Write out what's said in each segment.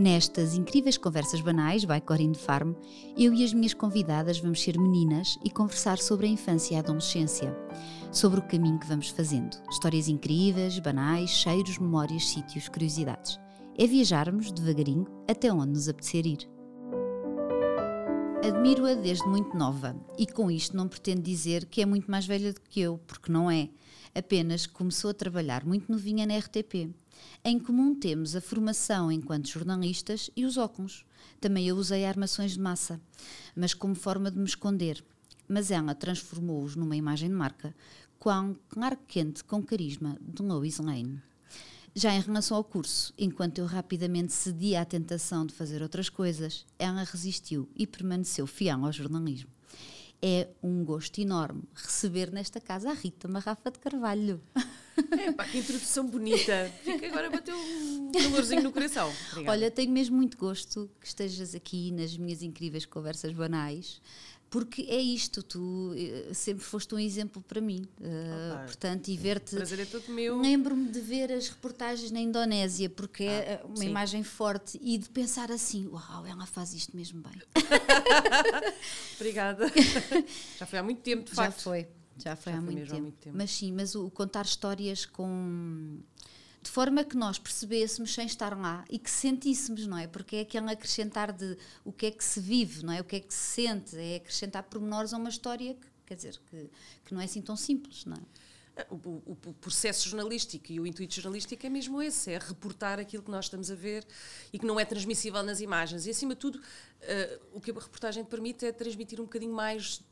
Nestas incríveis conversas banais, by Corinne Farm, eu e as minhas convidadas vamos ser meninas e conversar sobre a infância e a adolescência, sobre o caminho que vamos fazendo. Histórias incríveis, banais, cheiros, memórias, sítios, curiosidades. É viajarmos devagarinho até onde nos apetecer ir. Admiro-a desde muito nova e com isto não pretendo dizer que é muito mais velha do que eu, porque não é. Apenas começou a trabalhar muito novinha na RTP em comum temos a formação enquanto jornalistas e os óculos. Também eu usei armações de massa, mas como forma de me esconder. Mas ela transformou-os numa imagem de marca, com ar quente com carisma de Lois Lane. Já em relação ao curso, enquanto eu rapidamente cedia à tentação de fazer outras coisas, ela resistiu e permaneceu fiel ao jornalismo. É um gosto enorme receber nesta casa a Rita Marrafa de Carvalho. É, pá, que introdução bonita. Fica agora bateu um calorzinho no coração. Obrigada. Olha, tenho mesmo muito gosto que estejas aqui nas minhas incríveis conversas banais porque é isto, tu eh, sempre foste um exemplo para mim. Uh, portanto, e ver-te. prazer é todo meu. Lembro-me de ver as reportagens na Indonésia, porque é, ah, é uma sim. imagem forte, e de pensar assim: uau, ela faz isto mesmo bem. Obrigada. Já foi há muito tempo, de facto. Já foi, já foi, já há, foi muito, tempo. há muito tempo. Mas sim, mas o, o contar histórias com de forma que nós percebêssemos sem estar lá e que sentíssemos, não é? Porque é aquele acrescentar de o que é que se vive, não é? O que é que se sente, é acrescentar pormenores a uma história que, quer dizer, que, que não é assim tão simples, não é? O, o, o, processo jornalístico e o intuito jornalístico é mesmo esse, é reportar aquilo que nós estamos a ver e que não é transmissível nas imagens. E, acima de tudo, uh, o que a reportagem permite é transmitir um bocadinho mais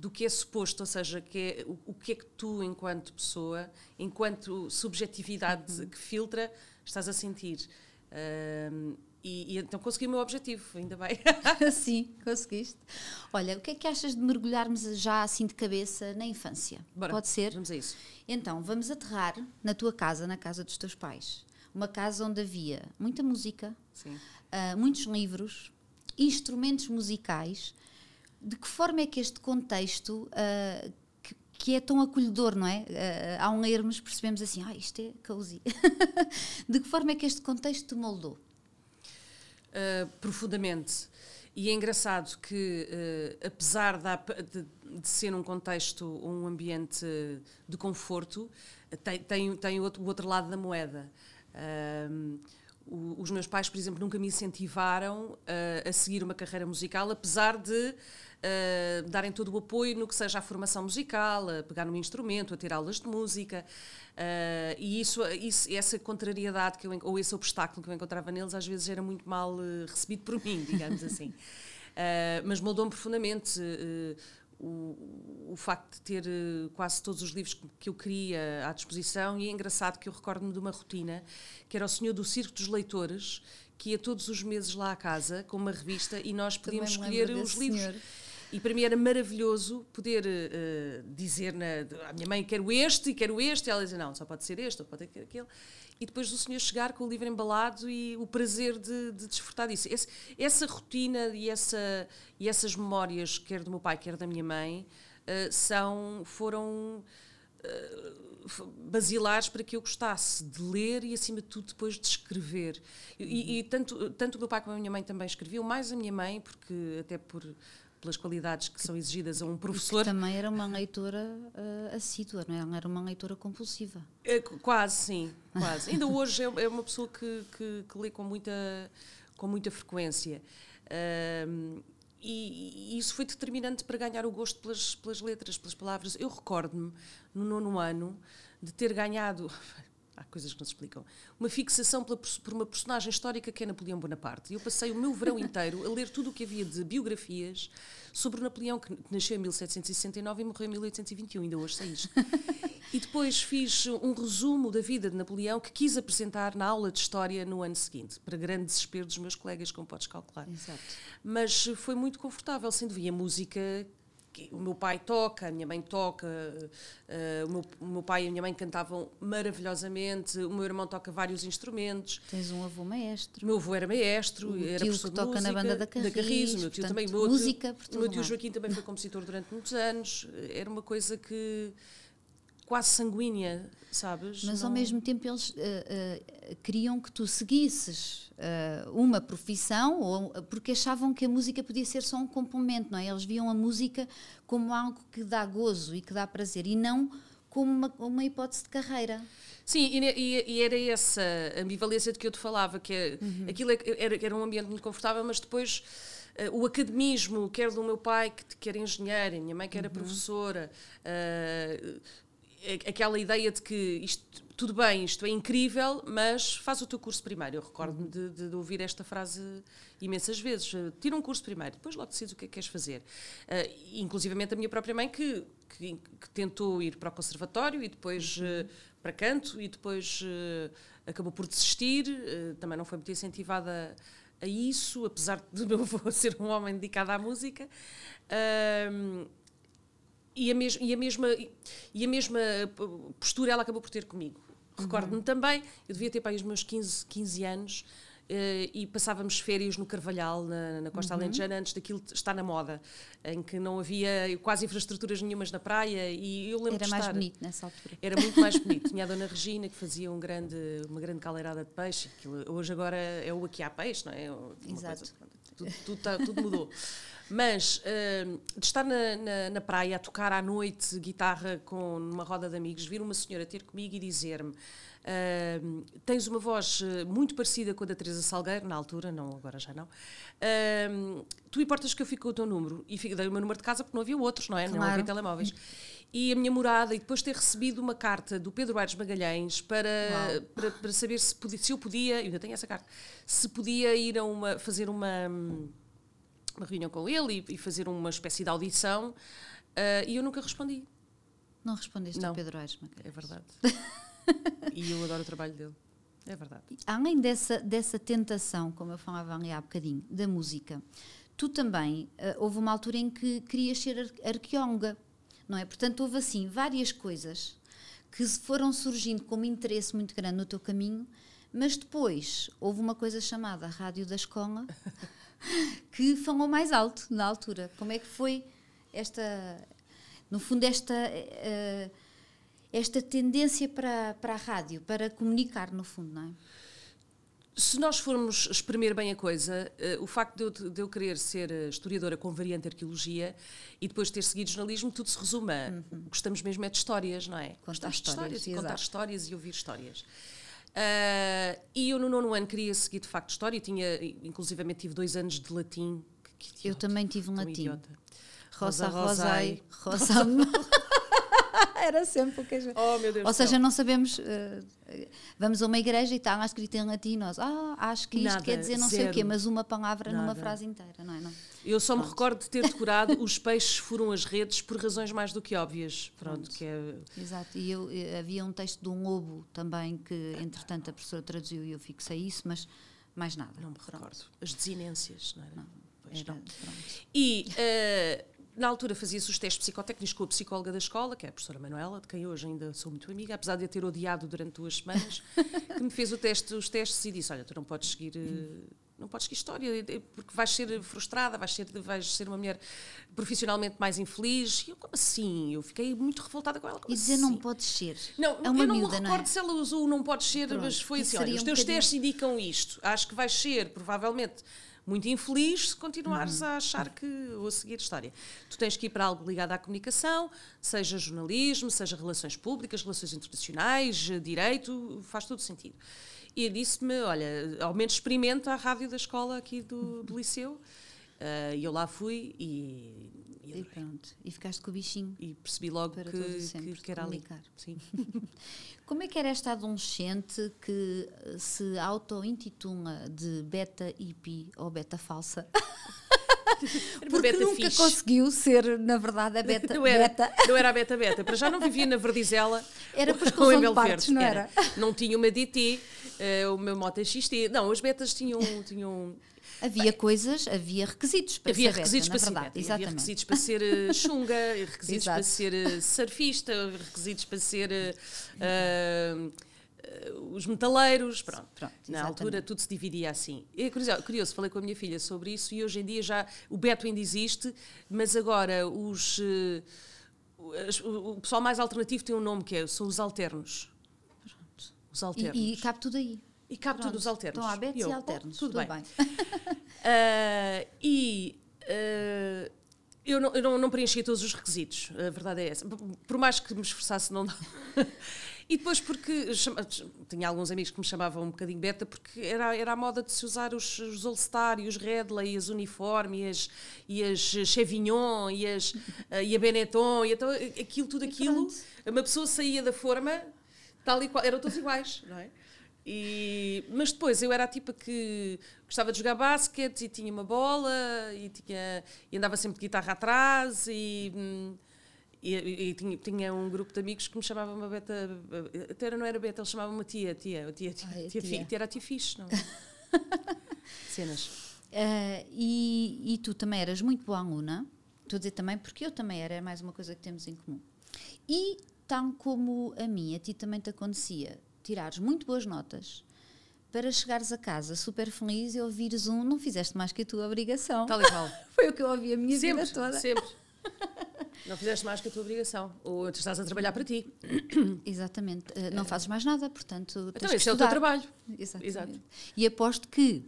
do que é suposto, ou seja, que é, o, o, que é que tu, enquanto pessoa, enquanto subjetividade uhum. que filtra, estás a sentir. Uh, e, e, então consegui o meu objetivo, ainda bem. Sim, conseguiste. Olha, o que é que achas de mergulharmos já assim de cabeça na infância? Bora, Pode ser? Vamos a isso. Então, vamos aterrar na tua casa, na casa dos teus pais. Uma casa onde havia muita música, uh, muitos livros, instrumentos musicais de que forma é que este contexto uh, que, que, é tão acolhedor, não é? Uh, ao lermos percebemos assim, ah, isto é cozy. de que forma é que este contexto te moldou? Uh, profundamente. E é engraçado que, uh, apesar de, de, ser um contexto, um ambiente de conforto, tem, tem, tem o, outro, lado da moeda. Os meus pais, por exemplo, nunca me incentivaram uh, a seguir uma carreira musical, apesar de uh, darem todo o apoio no que seja a formação musical, a pegar num instrumento, a ter aulas de música. Uh, e isso, isso, essa contrariedade que eu, ou esse obstáculo que eu encontrava neles às vezes era muito mal uh, recebido por mim, digamos assim. mas moldou-me profundamente. O, o, facto de ter uh, quase todos os livros que eu queria à disposição e é engraçado que eu recordo-me de uma rotina que era o senhor do Circo dos Leitores que ia todos os meses lá à casa com uma revista e nós podíamos escolher os livros senhor. E para mim era maravilhoso poder uh, dizer na, à minha mãe: quero este e quero este. E ela dizia: não, só pode ser este ou pode ser aquele. E depois o senhor chegar com o livro embalado e o prazer de, de desfrutar disso. Esse, essa rotina e, essa, e essas memórias, quer do meu pai, quer da minha mãe, uh, são, foram. Basilares para que eu gostasse de ler e, acima de tudo, depois de escrever. E, e, tanto, tanto o meu pai como a minha mãe também escreviam, mais a minha mãe, porque até por pelas qualidades que são exigidas a um professor. também era uma leitora uh, assídua, não é? Ela era uma leitora compulsiva. É, quase, sim, quase. Ainda hoje é, é, uma pessoa que, que, que, lê com muita, com muita frequência. Uh, e, e, isso foi determinante para ganhar o gosto pelas, pelas letras, pelas palavras. Eu recordo-me, no nono ano, de ter ganhado, há coisas que não se explicam, uma fixação pela, por uma personagem histórica que é Napoleão Bonaparte. E eu passei o meu verão inteiro a ler tudo o que havia de biografias sobre Napoleão, que nasceu em 1769 e morreu em 1821, ainda hoje sei isto. e depois fiz um resumo da vida de Napoleão que quis apresentar na aula de História no ano seguinte, para grande desespero dos meus colegas, como podes calcular. Exato. Mas foi muito confortável, sendo via música o meu pai toca, a minha mãe toca, uh, o, meu, o, meu, pai e a minha mãe cantavam maravilhosamente, o meu irmão toca vários instrumentos. Tens um avô maestro. O meu avô era maestro, o era tio que toca música, na banda da Carris, da Carris o meu tio portanto, também. Meu música tio, o meu tio Joaquim também foi compositor durante muitos anos, era uma coisa que quase sanguínea, sabes? Mas Não- ao mesmo tempo eles eh, eh, queriam que tu seguisses eh, uma profissão, ou, porque achavam que a música podia ser só um complemento, não é? Eles viam a música como algo que dá gozo e que dá prazer, e não como uma, uma hipótese de carreira. Sim, e, e- era essa ambivalência de que eu te falava, que é, Uhum. aquilo é era, era um ambiente muito confortável, mas depois eh, o academismo, quer do meu pai, que, que era engenheiro, minha mãe que Uhum. era professora, eh, a- aquela ideia de que isto, tudo bem, isto é incrível, mas faz o teu curso primário. Eu recordo-me de, de- de ouvir esta frase imensas vezes. eh, Tira um curso primário, depois logo decides o que é que queres fazer. Eh, inclusivamente a minha própria mãe, que, que, que tentou ir para o conservatório e depois eh, para canto e depois eh, acabou por desistir. eh, também não foi muito incentivada a isso, apesar do meu avô ser um homem dedicado à música. Ahm, e a, mes e, a mesma, e a mesma postura ela acabou por ter comigo. Recordo-me também, eu devia ter para aí os meus 15, 15 anos eh, e passávamos férias no Carvalhal, na, na Costa Alentejana, antes daquilo estar na moda, em que não havia quase infraestruturas nenhumas na praia e eu lembro Era mais estar... bonito nessa altura. Era muito mais bonito. Tinha a Dona Regina que fazia um grande, uma grande caldeirada de peixe. Hoje agora é o aqui há peixe, não é? Uma Exato. coisa- tudo, tudo, tá- tudo mudou. Mas hum, de estar na, na, na praia a tocar à noite guitarra com uma roda de amigos, vir uma senhora ter comigo e dizer-me hum, tens uma voz eh, muito parecida com a da Teresa Salgueiro, na altura, não, agora já não. Hum, tu importas que eu fique com o teu número? E fico- dei o meu número de casa porque não havia outros, não é? Não Claro. havia telemóveis. E a minha morada, e depois ter recebido uma carta do Pedro Aires Magalhães para, para, para saber se, podia, se eu podia, eu ainda tenho essa carta, se podia ir a uma, fazer uma, uma reunião com ele e, e fazer uma espécie de audição. ah, e eu nunca respondi. Não respondeste Não. ao Pedro Aires Magalhães. É verdade. e eu adoro o trabalho dele. É verdade. Além dessa, dessa tentação, como eu falava ali há bocadinho, da música, tu também, eh, houve uma altura em que querias ser ar- arqueóloga, não é? Portanto, houve assim várias coisas que foram surgindo como interesse muito grande no teu caminho, mas depois houve uma coisa chamada Rádio da Escola que falou mais alto na altura. Como é que foi esta, no fundo, esta, eh, esta tendência para, para a rádio, para comunicar, no fundo, não é? Se nós formos exprimir bem a coisa, eh, o facto de eu, de eu querer ser eh, historiadora com variante arqueologia e depois ter seguido jornalismo, tudo se resume a gostamos mesmo é de histórias, não é? Gostamos de histórias, histórias e contar histórias e ouvir histórias. Ah, e eu no nono ano queria seguir de facto história, eu tinha, inclusivamente tive dois anos de latim. Que, que Eu idiota, também tive um latim. idiota. Rosa, Rosa, rosai, rosa. Era sempre o que a gente... Oh meu Deus Ou do céu. seja, não sabemos. eh, vamos a uma igreja e está lá escrito em latim, nós, ah, acho que isto Nada, quer dizer não sei o zero. quê, mas uma palavra numa Nada. frase inteira, não é? Não. Eu só me recordo de ter decorado os peixes furam as redes por razões mais do que óbvias. Pronto, Pronto. que é Exato, e eu, eh, havia um texto de um lobo também que, entretanto, a professora traduziu e eu fixei isso, mas mais nada. Não me Pronto. recordo. As desinências, não era? Pois Era- não. pronto. E eh, na altura fazia-se os testes psicotécnicos com a psicóloga da escola, que é a professora Manuela, de quem hoje ainda sou muito amiga, apesar de a ter odiado durante duas semanas, que me fez o teste, os testes e disse: Olha, tu não podes seguir. eh, Não podes seguir história, eh, porque vais ser frustrada, vais ser, vais ser uma mulher profissionalmente mais infeliz. E eu, como assim? Eu fiquei muito revoltada com ela. Como E dizer assim? não podes ser. Não, é uma eu não miúda, me não recordo é? se ela usou o não pode ser, Pronto, mas foi assim: olha, os um teus bocadinho- testes indicam isto. Acho que vais ser, provavelmente, muito infeliz se continuares Uhum. a achar que ou a seguir história. Tu tens que ir para algo ligado à comunicação, seja jornalismo, seja relações públicas, relações internacionais, eh, direito, faz todo sentido. E disse-me: olha, ao menos experimenta a rádio da escola aqui do, do liceu. Eh, E eu lá fui e, e E pronto, e ficaste com o bichinho. e percebi logo que, que, que era ali. comunicar. Sim. Como é que era esta adolescente que eh, se auto-intitula de beta hippie ou beta falsa? Era uma Porque beta nunca fixe. conseguiu ser, na verdade, a beta. Não era, beta. não era a beta beta. Para já não vivia na Verdizela. Era ou exclusão de partes, não era? Não tinha uma DT, eh, o meu moto XT. Não, as betas tinham. tinham Havia coisas, havia requisitos para havia ser requisitos beta, para na ser verdade. beta. Havia requisitos para ser eh, chunga, requisitos para ser eh, surfista, requisitos para ser. eh, os metaleiros, pronto. Pronto, Na exatamente. altura tudo se dividia assim. É curioso, curioso, falei com a minha filha sobre isso e hoje em dia já o Beto ainda existe, mas agora os, o, o pessoal mais alternativo tem um nome que é, são os alternos. Pronto. Os alternos. E, e cabe tudo aí. E cabe tudo os alternos. Estão abertos e, alternos. tudo, tudo, bem. bem. uh, e uh, eu, não, eu não, preenchi todos os requisitos, a verdade é essa. Por mais que me esforçasse, não dá. E depois porque chama, tinha alguns amigos que me chamavam um bocadinho beta porque era, era a moda de se usar os, os All-Star e os Redley e as Uniforme e as, e as Chevignon e, as, e a Benetton e então aquilo, tudo aquilo, uma pessoa saía da forma tal e qual, eram todos iguais, não é? E, mas depois eu era a tipa que gostava de jogar basquete e tinha uma bola e, tinha, e andava sempre de guitarra atrás e, e, e tinha, tinha, um grupo de amigos que me chamavam uma beta, até não era beta, eles chamavam uma tia, tia, tia, tia, Ai, tia, tia. tia era a tia fixe, não é? Cenas. Uh, e, e tu também eras muito boa aluna, estou a dizer também porque eu também era, é mais uma coisa que temos em comum. E tal como a mim, a ti também te acontecia tirares muito boas notas para chegares a casa super feliz e ouvires um não fizeste mais que a tua obrigação. Tal e qual. Foi o que eu ouvi a minha sempre, vida toda. Sempre. Não fizeste mais que a tua obrigação. Ou tu estás a trabalhar para ti. Exatamente. Uh, não fazes mais nada, portanto. Então, esse é o teu trabalho. Exatamente. Exato. E aposto que,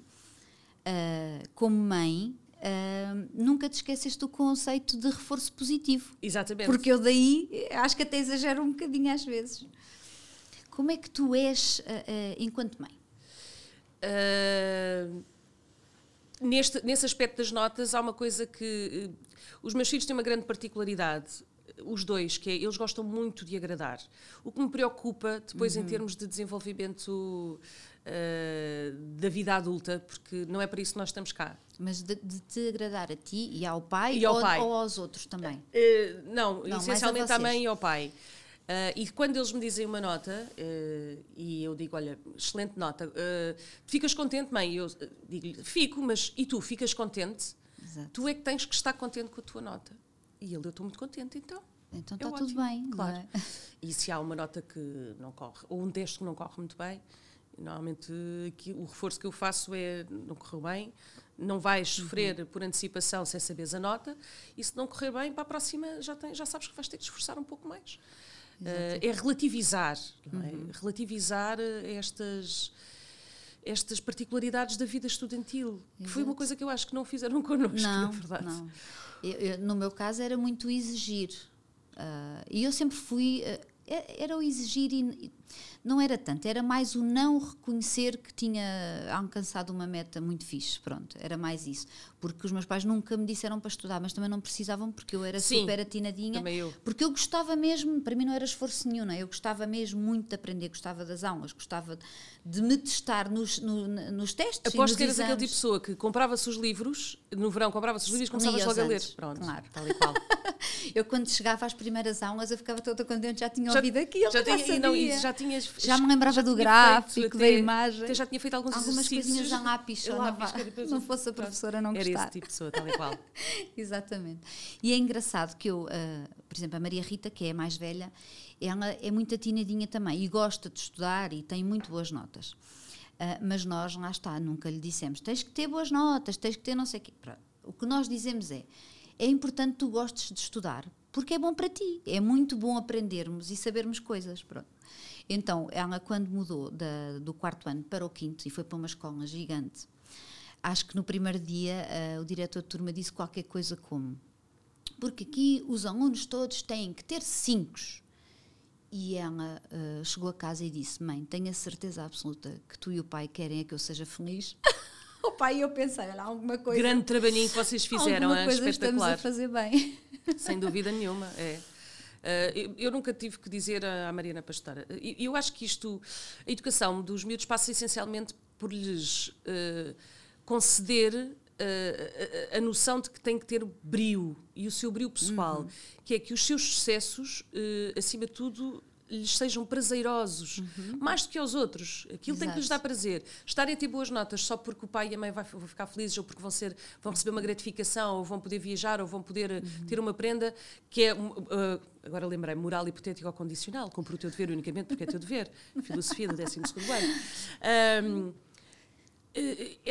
uh, como mãe, Uh, nunca te esqueceste do conceito de reforço positivo. Exatamente. Porque eu daí acho que até exagero um bocadinho às vezes. Como é que tu és uh, uh, enquanto mãe? Uh, neste, nesse aspecto das notas, há uma coisa que. os meus filhos têm uma grande particularidade, os dois, que é eles gostam muito de agradar. O que me preocupa depois uhum. em termos de desenvolvimento da vida adulta, porque não é para isso que nós estamos cá. Mas de, de te agradar a ti e ao pai, e ao ou, pai. ou aos outros também? não, não, essencialmente à mãe e ao pai. Uh, e quando eles me dizem uma nota, uh, e eu digo, olha, excelente nota, uh, ficas contente, mãe? Eu digo fico, mas e tu, ficas contente? Exato. Tu é que tens que estar contente com a tua nota. E ele, eu estou muito contente, então. Então está é tudo bem, claro. É? E se há uma nota que não corre, ou um texto que não corre muito bem, normalmente aqui, o reforço que eu faço é, não correu bem, não vais uhum. sofrer uhum. por antecipação sem saberes a nota, e se não correr bem, para a próxima já, tem, já sabes que vais ter que esforçar um pouco mais. Uh, é relativizar, é? Uhum. relativizar eh, estas estas particularidades da vida estudantil, que foi uma coisa que eu acho que não fizeram connosco, não, na verdade. Não. Eu, eu, no meu caso era muito exigir. Uh, e eu sempre fui. Uh, era o exigir e, não era tanto, era mais o não reconhecer que tinha alcançado uma meta muito fixe, pronto, era mais isso. Porque os meus pais nunca me disseram para estudar, mas também não precisavam porque eu era Sim, super atinadinha. Também eu. Porque eu gostava mesmo, para mim não era esforço nenhum, não é? eu gostava mesmo muito de aprender, gostava das aulas, gostava de me testar nos, no, nos testes. Aposto que eras aquele tipo de pessoa que comprava-se os livros, no verão comprava-se os livros e começava logo a ler. Pronto, claro. tal e qual. Eu quando chegava às primeiras aulas eu ficava toda contente, já tinha já, ouvido aquilo, já, tinha, já, não, já tinhas já me lembrava do gráfico, da imagem. Até já tinha feito alguns Algumas coisinhas já lápis, só lápis, não, fosse a professora não Era gostar. esse tipo de pessoa, tal e qual. Exatamente. E é engraçado que eu, uh, por exemplo, a Maria Rita, que é a mais velha, ela é muito atinadinha também e gosta de estudar e tem muito boas notas. Uh, mas nós, lá está, nunca lhe dissemos tens que ter boas notas, tens que ter não sei o quê. O que nós dizemos é é importante tu gostes de estudar, porque é bom para ti. É muito bom aprendermos e sabermos coisas. Pronto. Então, ela, quando mudou da, do quarto ano para o quinto e foi para uma escola gigante, acho que no primeiro dia uh, o diretor de turma disse qualquer coisa como: Porque aqui os alunos todos têm que ter cinco. E ela uh, chegou a casa e disse: Mãe, tenho a certeza absoluta que tu e o pai querem é que eu seja feliz. o pai e eu pensei: olha, alguma coisa. Grande trabalhinho que vocês fizeram, é espetacular. Estamos a fazer bem. Sem dúvida nenhuma, é. Uh, eu, eu, nunca tive que dizer à Mariana Pastora. Eu, eu, acho que isto, a educação dos miúdos passa essencialmente por lhes uh, conceder uh, a, a, noção de que tem que ter brio e o seu brio pessoal, uhum. que é que os seus sucessos, acima de tudo, lhes sejam prazerosos, uhum. mais do que aos outros. Aquilo Exato. tem que lhes dar prazer. Estarem a ter boas notas só porque o pai e a mãe vai, vão ficar felizes ou porque vão, ser, vão receber uma gratificação ou vão poder viajar ou vão poder uhum. ter uma prenda que é, uh, agora lembrei, moral hipotético ou condicional, cumpre o teu dever unicamente porque é teu dever. Filosofia do 12 ano. Um,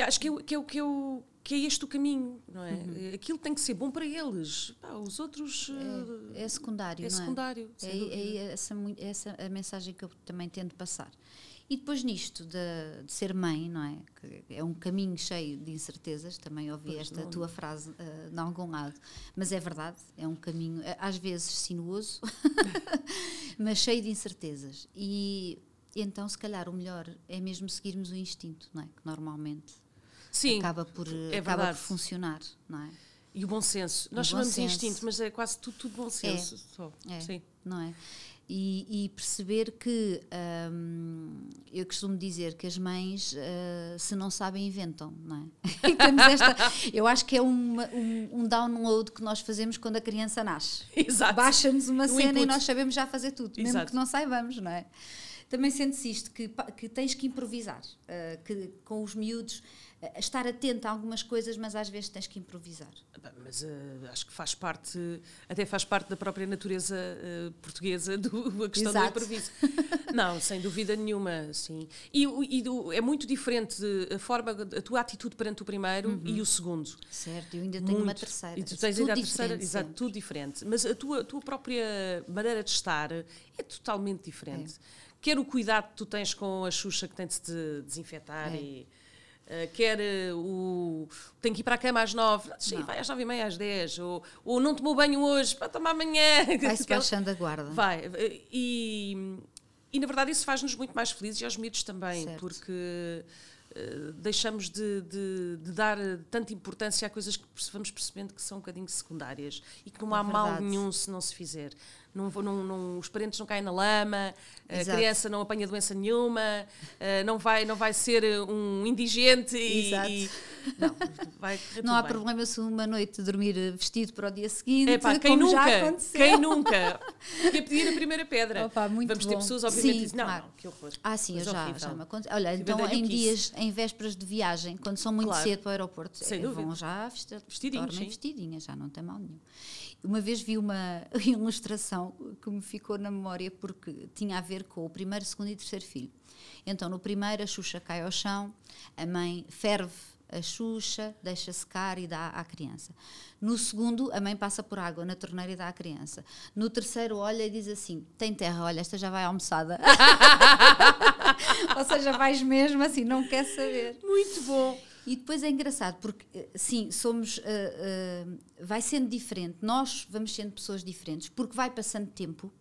acho que é, que, é, que, é o, que é este o caminho, não é? Uhum. Aquilo tem que ser bom para eles. Pá, os outros. É, é secundário. É secundário. É, é, essa, essa a mensagem que eu também tento passar. E depois nisto de, de, ser mãe, não é? Que é um caminho cheio de incertezas, também ouvi pois esta não. tua frase uh, de algum lado, mas é verdade, é um caminho às vezes sinuoso, mas cheio de incertezas. E então, se calhar, o melhor é mesmo seguirmos o instinto, não é? Que normalmente Sim, acaba por, é acaba por funcionar, não é? E o bom senso. Nós chamamos de instinto, mas é quase tudo, tudo bom senso. É, só. É, Sim. Não é? e, e perceber que um, eu costumo dizer que as mães uh, se não sabem inventam não é? esta, eu acho que é uma, um, um, download que nós fazemos quando a criança nasce baixa-nos uma cena input. e nós sabemos já fazer tudo Exato. mesmo que não saibamos não é também sente-se isto que, que tens que improvisar uh, que com os miúdos estar atento a algumas coisas, mas às vezes tens que improvisar. Mas uh, acho que faz parte, até faz parte da própria natureza uh, portuguesa do, a questão Exato. do improviso. Não, sem dúvida nenhuma, sim. E, e do, é muito diferente a forma, a tua atitude perante o primeiro uhum. e o segundo. Certo, eu ainda tenho muito. uma terceira. E tu tens ainda a terceira, exato, tudo diferente. Mas a tua, a tua própria maneira de estar é totalmente diferente. É. Quer o cuidado que tu tens com a Xuxa que tem de se desinfetar é. e Uh, quer uh, o. tem que ir para a cama às nove, sim, vai às nove e meia, às dez, ou, ou não tomou banho hoje, para tomar amanhã. Vai-se baixando a guarda. Vai. E, e na verdade isso faz-nos muito mais felizes e aos miúdos também, certo. porque uh, deixamos de, de, de, dar tanta importância a coisas que vamos percebendo que são um bocadinho secundárias e que não é há mal nenhum se não se fizer não, não, não, os parentes não caem na lama, Exato. a criança não apanha doença nenhuma, uh, não, vai, não vai ser um indigente e, e não, vai não há bem. problema se uma noite dormir vestido para o dia seguinte, Epá, quem nunca. Quem nunca? Quer pedir a primeira pedra. Opa, muito Vamos bom. ter pessoas, obviamente, sim, dizem, não, claro. não, que horror. Ah, sim, eu já, já me aconteceu. Olha, então em dias, em vésperas de viagem, quando são muito claro. cedo para o aeroporto, Sem é, vão já vestidinhos, vestidinhas, já não tem mal nenhum. Uma vez vi uma ilustração que me ficou na memória porque tinha a ver com o primeiro, segundo e terceiro filho. Então, no primeiro, a Xuxa cai ao chão, a mãe ferve a Xuxa, deixa secar e dá à criança. No segundo, a mãe passa por água na torneira e dá à criança. No terceiro, olha e diz assim: tem terra, olha, esta já vai almoçada. Ou seja, vais mesmo assim, não quer saber. Muito bom. E depois é engraçado, porque eh, sim, somos. Uh, uh, vai sendo diferente, nós vamos sendo pessoas diferentes, porque vai passando tempo,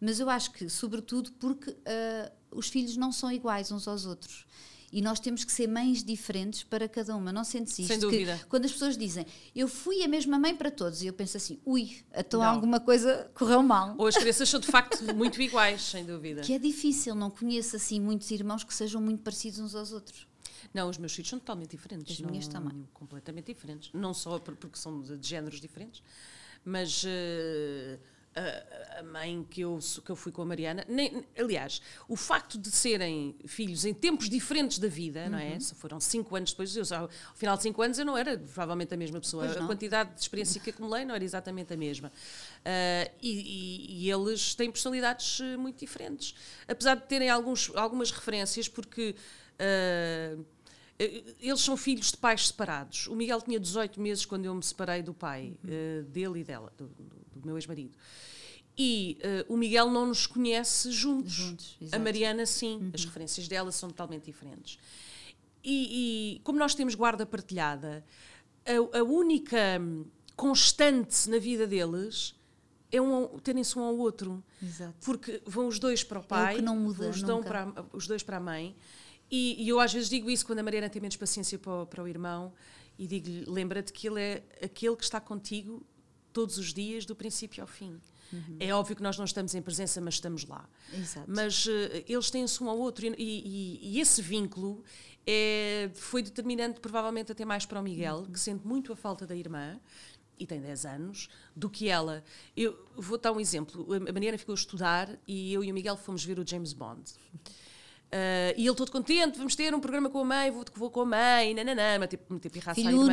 mas eu acho que, sobretudo, porque uh, os filhos não são iguais uns aos outros. E nós temos que ser mães diferentes para cada uma. Não sentes isto? Sem dúvida. Que, quando as pessoas dizem eu fui a mesma mãe para todos, e eu penso assim, ui, então não. alguma coisa correu mal. Ou as crianças são de facto muito iguais, sem dúvida. Que é difícil, não conheço assim muitos irmãos que sejam muito parecidos uns aos outros. Não, os meus filhos são totalmente diferentes. As minhas também. Completamente diferentes. Não só porque são de, de géneros diferentes, mas. Uh, a, a, mãe que eu, que eu fui com a Mariana, nem, aliás, o facto de serem filhos em tempos diferentes da vida, uhum. não é? Uhum. Se foram cinco anos depois, eu, ao final de cinco anos eu não era provavelmente a mesma pessoa. A quantidade de experiência que acumulei não era exatamente a mesma. Uh, e, e, e, eles têm personalidades eh, muito diferentes. Apesar de terem alguns, algumas referências, porque. Uh, eles são filhos de pais separados. O Miguel tinha 18 meses quando eu me separei do pai, uhum. uh, dele e dela, do, do meu ex-marido. E uh, o Miguel não nos conhece juntos. juntos a Mariana, sim. Uhum. As referências dela são totalmente diferentes. E, e como nós temos guarda partilhada, a, a, única constante na vida deles é um, terem-se um ao outro. Exato. Porque vão os dois para o pai, é o que não muda, os, para, os dois para a mãe. E, e, eu às vezes digo isso quando a Mariana tem menos paciência para, para o irmão e digo-lhe: lembra-te que ele é aquele que está contigo todos os dias, do princípio ao fim. Uhum. É óbvio que nós não estamos em presença, mas estamos lá. Exato. Mas uh, eles têm-se um ao outro e, e, e, esse vínculo é, foi determinante, provavelmente, até mais para o Miguel, uhum. que sente muito a falta da irmã e tem 10 anos, do que ela. Eu vou dar um exemplo. A Mariana ficou a estudar e eu e o Miguel fomos ver o James Bond. Uh, e ele todo contente, vamos ter um programa com a mãe, vou, vou com a mãe, nananã, meter, meter pirraça à irmã.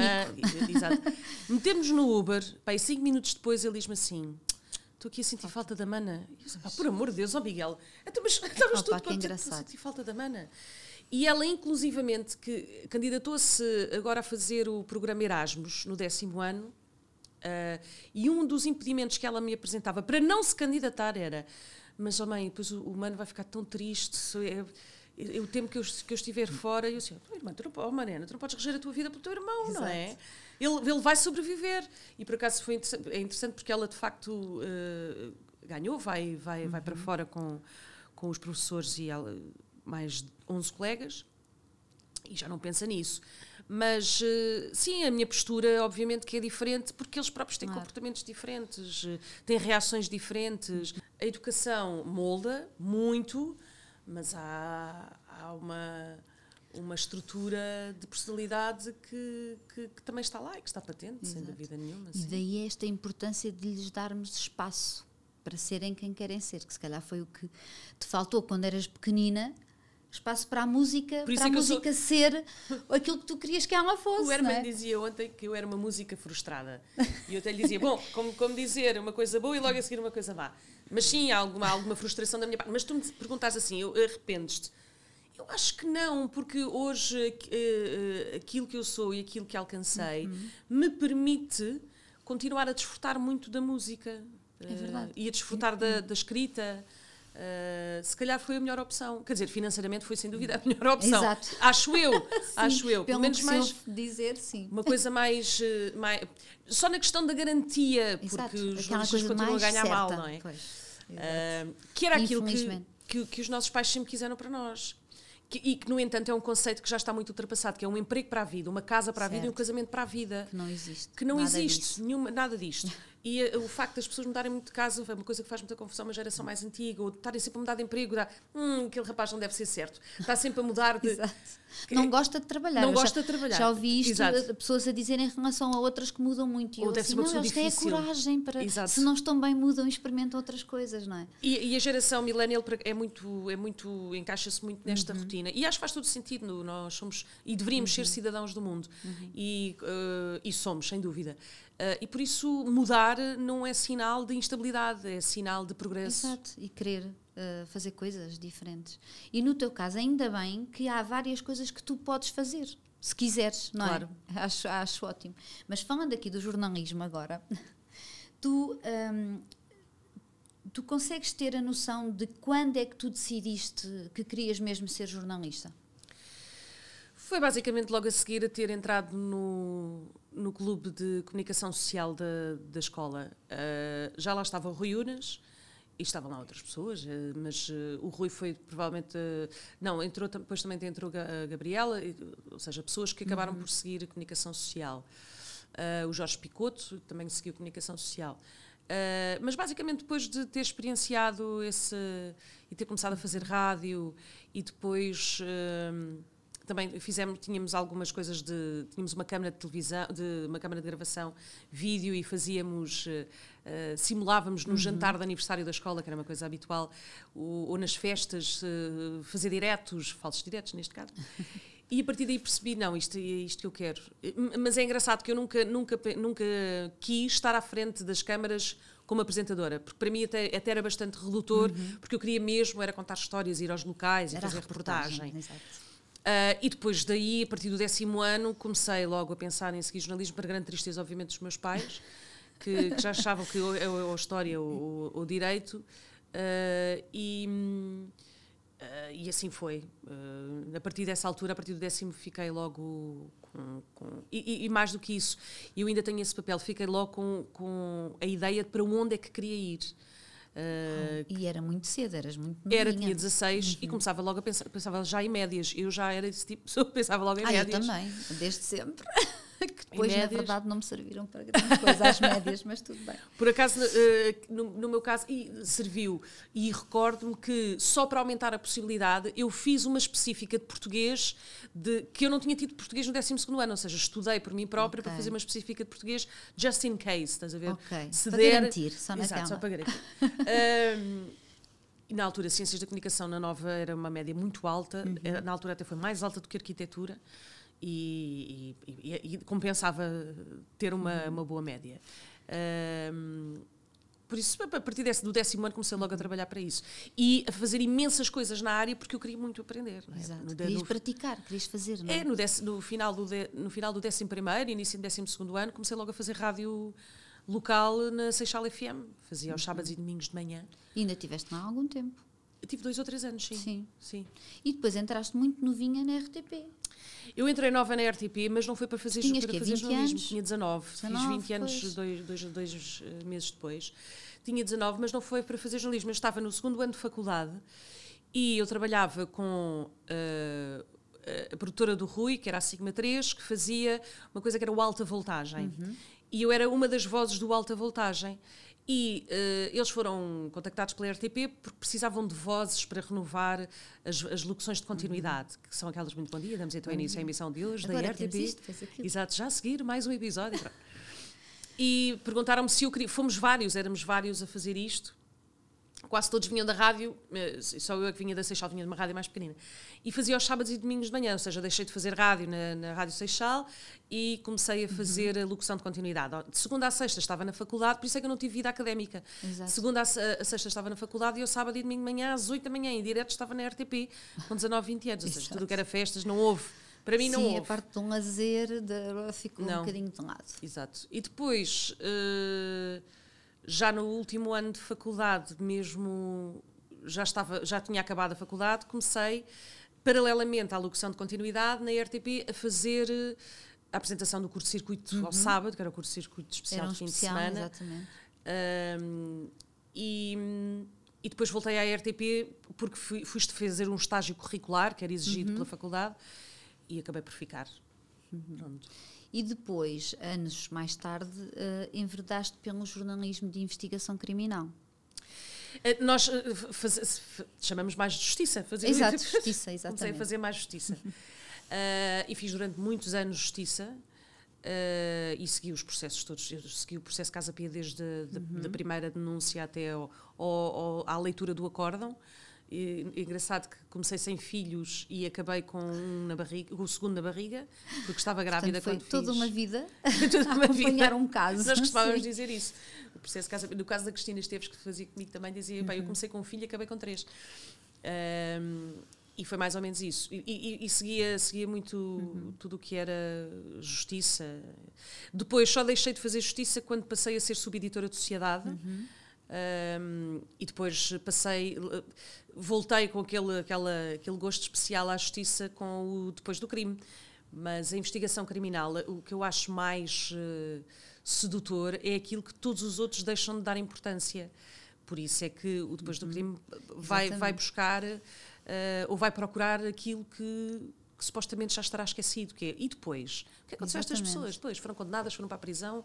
Exato. Metemos no Uber, pá, e cinco minutos depois ele diz-me assim: Estou aqui a sentir falta da mana. E eu disse, por amor de Deus, ó oh Miguel, então, mas estavas tudo contente, estou a sentir falta da mana. E ela, inclusivamente, que candidatou-se agora a fazer o programa Erasmus no décimo ano, uh, e um dos impedimentos que ela me apresentava para não se candidatar era: Mas, oh mãe, depois o, o mano vai ficar tão triste. É, o tempo que eu, que eu estiver fora, eu assim, oh, irmã, tu não, oh, Mariana, tu não podes reger a tua vida pelo teu irmão, Exato. não é? Ele, ele vai sobreviver. E por acaso foi interessante, é interessante porque ela de facto uh, ganhou, vai, vai, uhum. vai para uhum. fora com, com os professores e ela, mais 11 colegas e já não pensa nisso. Mas eh, sim, a minha postura, obviamente, que é diferente, porque eles próprios têm claro. comportamentos diferentes, eh, têm reações diferentes. A educação molda muito, mas há, há uma, uma estrutura de personalidade que, que, que, também está lá e que está patente, Exato. sem dúvida nenhuma. E daí esta importância de lhes darmos espaço para serem quem querem ser, que se calhar foi o que te faltou quando eras pequenina espaço para a música, para a música sou... ser aquilo que tu querias que ela fosse. O Herman é? dizia ontem que eu era uma música frustrada. E eu até lhe dizia, bom, como, como dizer uma coisa boa e logo a seguir uma coisa má. Mas sim, há alguma, alguma frustração da minha parte. Mas tu me perguntas assim, eu arrependes-te? Eu acho que não, porque hoje uh, aquilo que eu sou e aquilo que alcancei uhum. me permite continuar a desfrutar muito da música. É verdade. Uh, e a desfrutar da, da escrita. Uh, se calhar foi a melhor opção. Quer dizer, financeiramente foi sem dúvida a melhor opção. Exato. Acho eu. sim, acho eu. Pelo menos mais. dizer, sim. Uma coisa mais, eh, mais. Só na questão da garantia, Exato. porque os jornalistas continuam a ganhar certa. mal, não é? Uh, que era aquilo que, que, que os nossos pais sempre quiseram para nós. Que, e que, no entanto, é um conceito que já está muito ultrapassado, que é um emprego para a vida, uma casa para a vida e um casamento para a vida. Que não existe. Que não nada existe nenhuma, nada disto. E uh, o facto das pessoas mudarem muito de casa é uma coisa que faz muita confusão uma geração mais antiga, ou estarem sempre a mudar de emprego, dá, hum, aquele rapaz não deve ser certo. Está sempre a mudar de. Não gosta de trabalhar. Não gosta de trabalhar. Já ouvi isto Exato. pessoas a dizerem em relação a outras que mudam muito. E ou eu deve assim, ser uma não, eles têm a coragem para. Exato. Se não estão bem, mudam e experimentam outras coisas, não é? E, e a geração millennial é muito, é muito encaixa-se muito nesta uhum. rotina. E acho que faz todo sentido. No, nós somos e deveríamos uhum. ser cidadãos do mundo. Uhum. E, uh, e somos, sem dúvida. Uh, e por isso mudar não é sinal de instabilidade, é sinal de progresso. Exato, e querer uh, fazer coisas diferentes. E no teu caso, ainda bem que há várias coisas que tu podes fazer, se quiseres, não é? claro. é? Acho, acho ótimo. Mas falando aqui do jornalismo agora, tu, um, tu consegues ter a noção de quando é que tu decidiste que querias mesmo ser jornalista? Foi basicamente logo a seguir a ter entrado no, no clube de comunicação social da, da escola. Uh, já lá estava o Rui Unas e estavam lá outras pessoas, uh, mas uh, o Rui foi provavelmente. não, entrou, depois também entrou a Gabriela, ou seja, pessoas que acabaram uhum. por seguir a comunicação social. o Jorge Picoto também seguiu comunicação social. mas basicamente depois de ter experienciado esse. e ter começado a fazer rádio e depois também fizemos, tínhamos algumas coisas de, tínhamos uma câmara de televisão, de uma câmara de gravação, vídeo e fazíamos, uh, simulávamos no uhum. jantar de aniversário da escola, que era uma coisa habitual, ou, ou nas festas, uh, fazer diretos, falsos diretos neste caso. E a partir daí percebi, não, isto é isto que eu quero. Mas é engraçado que eu nunca, nunca, nunca quis estar à frente das câmaras como apresentadora, porque para mim até, até era bastante redutor, uhum. porque eu queria mesmo era contar histórias, ir aos locais e fazer reportagem. reportagem. Exato. Uh, e depois daí, a partir do décimo ano, comecei logo a pensar em seguir jornalismo, para grande tristeza, obviamente, dos meus pais, que, que já achavam que ou, ou a história ou o direito. Uh, e, uh, e assim foi. a partir dessa altura, a partir do décimo, fiquei logo com. com e, e, mais do que isso, eu ainda tenho esse papel, fiquei logo com, com a ideia de para onde é que queria ir. Uh, e era muito cedo, eras muito novinha. Era, tinha 16 uhum. e começava logo a pensar, pensava já em médias. Eu já era esse tipo de pessoa, pensava logo em ah, médias. eu também, desde sempre. que depois, na verdade, não me serviram para grande coisa as médias, mas tudo bem. Por acaso, uh, no, no, meu caso, e serviu. E recordo-me que, só para aumentar a possibilidade, eu fiz uma específica de português, de, que eu não tinha tido português no 12 ano, ou seja, estudei por mim própria okay. para fazer uma específica de português, just in case, estás a ver? Se para der, garantir, só Exato, só para garantir. um, E na altura, Ciências da Comunicação na Nova era uma média muito alta, uhum. na altura até foi mais alta do que Arquitetura e, e, e compensava ter uma, uhum. uma boa média. Um, Por isso, a partir desse, do décimo ano, comecei logo a trabalhar para isso. E a fazer imensas coisas na área, porque eu queria muito aprender. é? Exato. No- Querias no- praticar, querias fazer, não é? é, no, déc- no final do, de- no final do décimo primeiro, início do décimo segundo ano, comecei logo a fazer rádio local na Seixal FM. Fazia aos sábados e domingos de manhã. E ainda estiveste lá há algum tempo. Eu tive dois ou três anos, sim. Sim. Sim. E depois entraste muito novinha na RTP. Eu entrei nova na RTP, mas não foi para fazer, Tinhas para quê, fazer 20 jornalismo. anos? Tinha 19. 19, Fiz 20 anos pois. dois, dois, dois eh, meses depois. Tinha 19, mas não foi para fazer jornalismo. Eu estava no segundo ano de faculdade e eu trabalhava com eh, a produtora do Rui, que era a Sigma 3, que fazia uma coisa que era o alta voltagem. E eu era uma das vozes do alta voltagem. E eh, eles foram contactados pela RTP porque precisavam de vozes para renovar as, as locuções de continuidade, que são aquelas muito bom dia, damos então início à emissão de hoje Agora da RTP. isto. Exato, já a seguir mais um episódio. E perguntaram-me se eu queria. Fomos vários, éramos vários a fazer isto. Quase todos vinham da rádio, só eu é que vinha da Seixal, vinha de uma rádio mais pequenina. E fazia aos sábados e domingos de manhã, ou seja, deixei de fazer rádio na, na Rádio Seixal e comecei a fazer a locução de continuidade. De segunda a sexta estava na faculdade, por isso é que eu não tive vida académica. Exato. De segunda a, se- a sexta estava na faculdade e eu sábado e domingo de manhã, às 8 da manhã, em direto, estava na RTP, com 19, 20 anos. Ou seja, Exato. tudo o que era festas não houve. Para mim não Sim, houve. a parte de um lazer de, ficou Não. um bocadinho de lado. Exato. E depois, eh, já no último ano de faculdade, mesmo já estava, já tinha acabado a faculdade, comecei paralelamente à locução de continuidade na RTP a fazer eh, a apresentação do curto-circuito ao sábado, que era o curto-circuito especial Era um de fim especial, de semana. exatamente. Um, e, e depois voltei à RTP porque fui, fui fazer um estágio curricular que era exigido pela faculdade e acabei por ficar. Pronto. E depois, anos mais tarde, eh, enverdaste pelo jornalismo de investigação criminal. Eh, Nós eh, faz- chamamos mais de justiça. Fazer Exato, justiça, Comecei a exatamente. fazer mais justiça. Eh, e fiz durante muitos anos justiça. eh, e segui os processos todos. Eu segui o processo Casa Pia desde a da, Uhum. da primeira denúncia até ao, ao- ao- à leitura do acórdão. E, engraçado que comecei sem filhos e acabei com um na barriga, o segundo na barriga, porque estava grávida Portanto, foi quando toda fiz. uma vida Toda a uma acompanhar vida. um caso. Nós costumávamos Sim. dizer isso. O processo no caso da Cristina Esteves, que fazia comigo também, dizia: "Bem, eu Uhum. comecei com um filho e acabei com três. Ahm, e foi mais ou menos isso. E, e- e seguia, seguia muito Uhum. tudo o que era justiça. Depois só deixei de fazer justiça quando passei a ser subeditora de sociedade. Uhum. Um, e depois passei, voltei com aquele, aquela, aquele gosto especial à justiça com o depois do crime. Mas a investigação criminal, o que eu acho mais eh, sedutor é aquilo que todos os outros deixam de dar importância. Por isso é que o depois do crime vai, vai buscar eh, ou vai procurar aquilo que, que supostamente já estará esquecido. Que é, e depois? O que aconteceu a estas pessoas? Depois foram condenadas, foram para a prisão.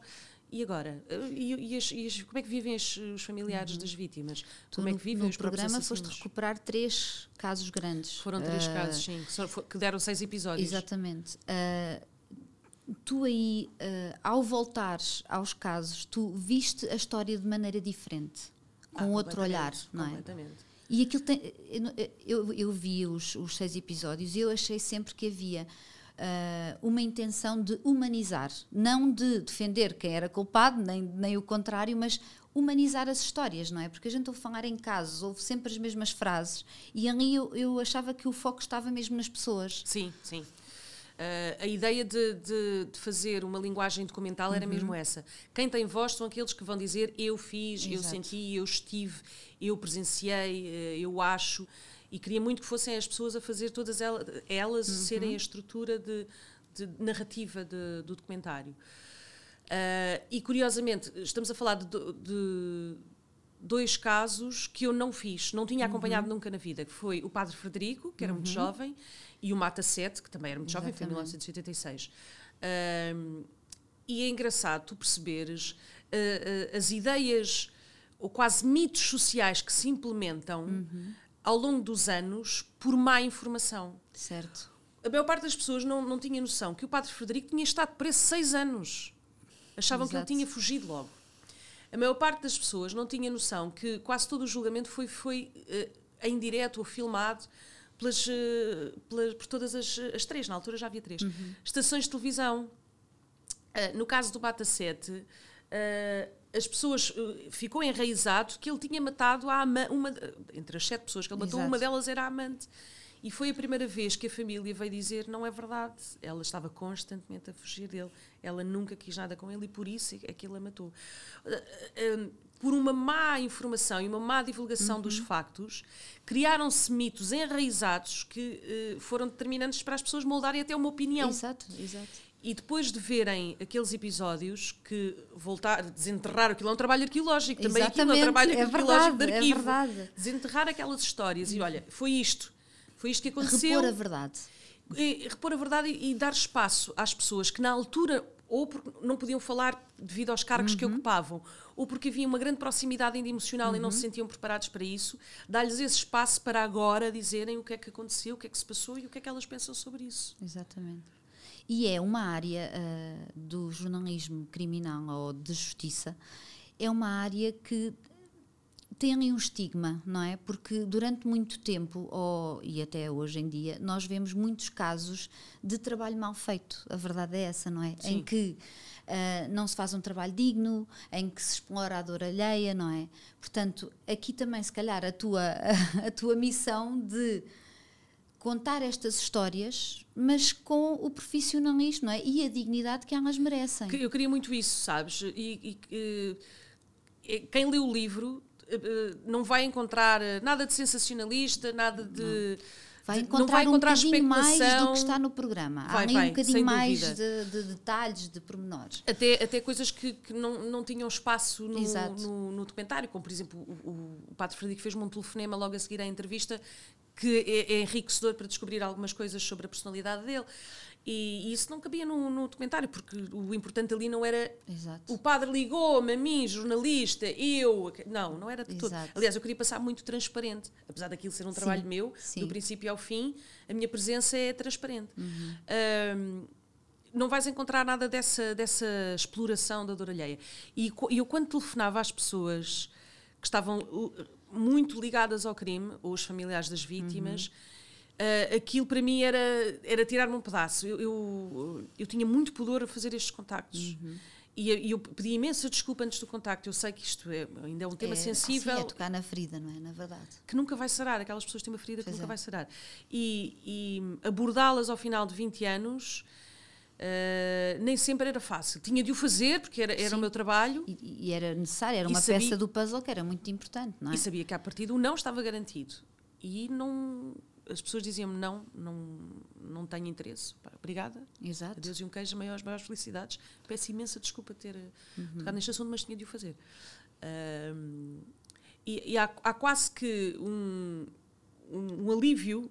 E agora? Eh, E, e as- e as- como é que vivem as- os familiares das vítimas? Tu Como é que vivem no os programa foste recuperar três casos grandes. Foram três Ah, casos, sim, que, que deram seis episódios. Exatamente. Ah, tu aí, ah, ao voltares aos casos, tu viste a história de maneira diferente, com Ah, outro olhar, completamente, não é? Completamente. E aquilo tem. eu- Eu, eu vi os, os seis episódios e eu achei sempre que havia ah, uma intenção de humanizar, não de defender quem era culpado, nem, nem o contrário, mas humanizar as histórias, não é? Porque a gente ouve falar em casos, ouve sempre as mesmas frases e ali eu, eu achava que o foco estava mesmo nas pessoas. Sim, sim. Ah, a ideia de, de- de fazer uma linguagem documental era Uhum. mesmo essa. Quem tem voz são aqueles que vão dizer eu fiz, eu Exato. senti, eu estive, eu presenciei, eh, eu acho. E queria muito que fossem as pessoas a fazer todas ela- elas, Uhum. serem a estrutura de, de narrativa de- do documentário. Ah, e curiosamente, estamos a falar de, de dois casos que eu não fiz, não tinha acompanhado Uhum. nunca na vida, que foi o Padre Frederico, que era muito jovem, e o Mata 7, que também era muito jovem, foi em Exatamente. 1986. Ahm, e é engraçado tu perceberes ah, ah, as ideias ou quase mitos sociais que se implementam Uhum. Ao longo dos anos por má informação. Certo. A maior parte das pessoas não, não tinha noção que o Padre Frederico tinha estado preso seis anos. Achavam que ele Exato. tinha fugido logo. A maior parte das pessoas não tinha noção que quase todo o julgamento foi, foi eh, em direto ou filmado pelas, eh, pelas- por todas as, as três, na altura já havia três, estações de televisão. Ah, no caso do Bata 7, ah, as pessoas uh, ficou enraizado que ele tinha matado a uma entre as sete pessoas que ele matou, Exato. uma delas era a amante. E foi a primeira vez que a família veio dizer não é verdade. Ela estava constantemente a fugir dele. Ela nunca quis nada com ele e por isso é que ele a matou. Uh, uh, por uma má informação e uma má divulgação dos factos, criaram-se mitos enraizados que foram determinantes para as pessoas moldarem até uma opinião. Exato, exato. E depois de verem aqueles episódios que voltar, desenterrar aquilo é um trabalho arqueológico, também aquilo é um Exatamente, trabalho é arqueológico verdade, de é arquivo. verdade. Desenterrar aquelas histórias e olha, foi isto, foi isto que aconteceu. Repor a verdade. E, repor a verdade e, e dar espaço às pessoas que na altura ou porque não podiam falar devido aos cargos Uhum. que ocupavam, ou porque havia uma grande proximidade ainda emocional e não se Uhum. sentiam preparados para isso, dar-lhes esse espaço para agora dizerem o que é que aconteceu, o que é que se passou e o que é que elas pensam sobre isso. Exatamente. E é uma área ah, do jornalismo criminal ou de justiça, é uma área que tem ali um estigma, não é? Porque durante muito tempo, ou, e até hoje em dia, nós vemos muitos casos de trabalho mal feito. A verdade é essa, não é? Sim. Em que ah, não se faz um trabalho digno, em que se explora a dor alheia, não é? Portanto, aqui também, se calhar, a tua, a tua missão de contar estas histórias, mas com o profissionalismo não é? e a dignidade que elas merecem. Eu queria muito isso, sabes? E, e, eh, quem lê o livro eh, eh, não vai encontrar eh, nada de sensacionalista, nada de. Vai encontrar, vai encontrar um bocadinho mais do que está no programa. Há Vai, ali vai, um bocadinho mais de, de detalhes, de pormenores. Até, até coisas que, que não, não tinham espaço no, no, no documentário, como por exemplo o, o, o Padre Frederico fez-me um telefonema logo a seguir à entrevista que é, é enriquecedor para descobrir algumas coisas sobre a personalidade dele. E, e isso não cabia no, no documentário, porque o importante ali não era Exato. o padre ligou-me a mim, jornalista, eu. Não, não era de todo. Exato. Aliás, eu queria passar muito transparente. Apesar daquilo ser um trabalho meu, sim. do princípio ao fim, a minha presença é transparente. Uhum. Ahm, não vais encontrar nada dessa, dessa exploração da dor alheia. E e eu, quando telefonava às pessoas que estavam uh, muito ligadas ao crime, ou os familiares das vítimas, uh, aquilo para mim era, era tirar-me um pedaço. Eu, eu, eu tinha muito pudor a fazer estes contactos. E eu, e eu pedi imensa desculpa antes do contacto. Eu sei que isto é, ainda é um tema é, sensível Sim, é tocar na ferida, não é? Na verdade. que nunca vai sarar. Aquelas pessoas têm uma ferida que Pois nunca é. vai sarar. E, e abordá-las ao final de 20 anos eh, nem sempre era fácil. Tinha de o fazer, porque era, era Sim. o meu trabalho. E, e era necessário, era uma sabia- peça do puzzle que era muito importante, não é? E sabia que a partir do não estava garantido. E não. As pessoas diziam-me não, não, não tenho interesse. Pá, Obrigada. Exato. Adeus e um queijo, maiores, maiores felicidades. Peço imensa desculpa ter eh, Uhum. tocado neste assunto, mas tinha de o fazer. E e há, há quase que um, um, um alívio,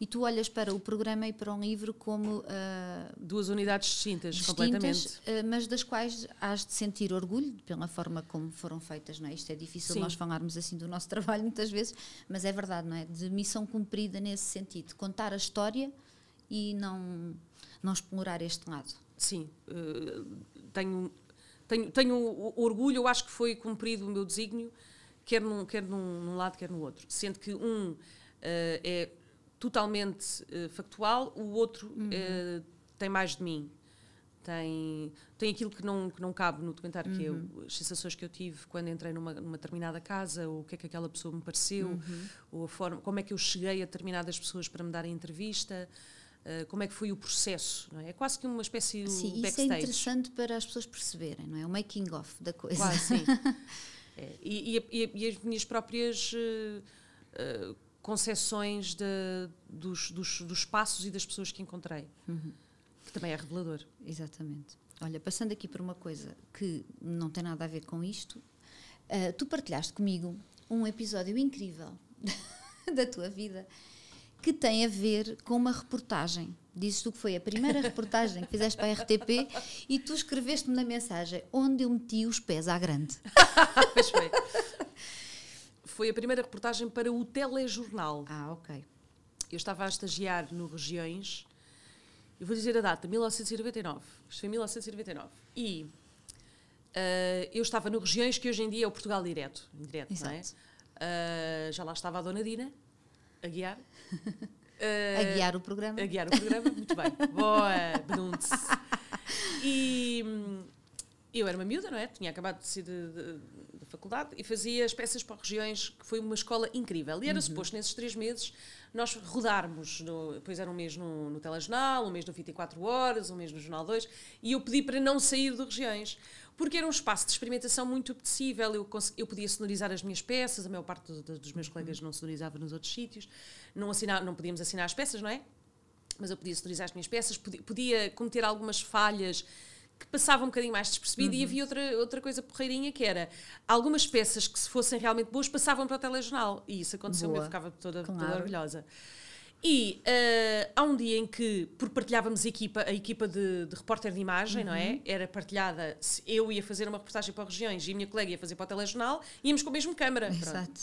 E tu olhas para o programa e para um livro como ah, duas unidades distintas, completamente. distintas, ah, mas das quais has de sentir orgulho pela forma como foram feitas, não é? Isto é difícil Sim. nós falarmos assim do nosso trabalho muitas vezes, mas é verdade, não é? De missão cumprida nesse sentido, contar a história e não, não explorar este lado. Sim, eh, tenho, tenho, tenho orgulho, eu acho que foi cumprido o meu desígnio, quer num, quer num, num lado, quer no outro. Sendo que um eh, é totalmente eh, factual, o outro eh, tem mais de mim. Tem, tem aquilo que não, que não cabe no documentário, que é as sensações que eu tive quando entrei numa, numa determinada casa, ou o que é que aquela pessoa me pareceu, ou a forma, como é que eu cheguei a determinadas pessoas para me darem entrevista, eh, como é que foi o processo. É? é quase que uma espécie de Sim, isso é backstage. interessante para as pessoas perceberem, não é? O making of da coisa. Quase, sim. É, e, e- e- as minhas próprias eh, eh, concepções de- dos, dos, dos espaços e das pessoas que encontrei, que também é revelador. Exatamente. Olha, passando aqui por uma coisa que não tem nada a ver com isto, ah, tu partilhaste comigo um episódio incrível da tua vida que tem a ver com uma reportagem. Dizes tu que foi a primeira reportagem que fizeste para a RTP e tu escreveste-me na mensagem onde eu meti os pés à grande. Pois foi. Foi a primeira reportagem para o telejornal. Ah, ok. Eu estava a estagiar no Regiões, eu vou dizer a data, 1999. Isto foi 1999. E eh, eu estava no Regiões, que hoje em dia é o Portugal Direto. Direto não é? Exato. Eh, já lá estava a Dona Dina, a guiar. A Eh, guiar o programa. a guiar o programa, muito bem. Boa, Benunce. E, hum, eu era uma miúda, não é? Tinha acabado de sair da faculdade e fazia as peças para regiões, que foi uma escola incrível. E era uhum. suposto, nesses três meses, nós rodarmos. No, depois era um mês no, no Telejornal, um mês no 24 Horas, um mês no Jornal 2. E eu pedi para não sair de regiões. Porque era um espaço de experimentação muito apetecível. Eu, eu podia sonorizar as minhas peças, a maior parte do, dos meus colegas não sonorizava nos outros sítios. Não, assinar, não podíamos assinar as peças, não é? Mas eu podia sonorizar as minhas peças, podia, podia cometer algumas falhas que passava um bocadinho mais despercebido uhum. e havia outra, outra coisa porreirinha que era algumas peças que se fossem realmente boas passavam para o telejornal e isso aconteceu eu ficava toda, claro. toda orgulhosa e uh, há um dia em que, por partilhávamos a equipa, a equipa de, de repórter de imagem, uhum. não é? Uhum. Era partilhada, eu ia fazer uma reportagem para regiões e a minha colega ia fazer para o telejornal, íamos com a mesma câmara. Exato.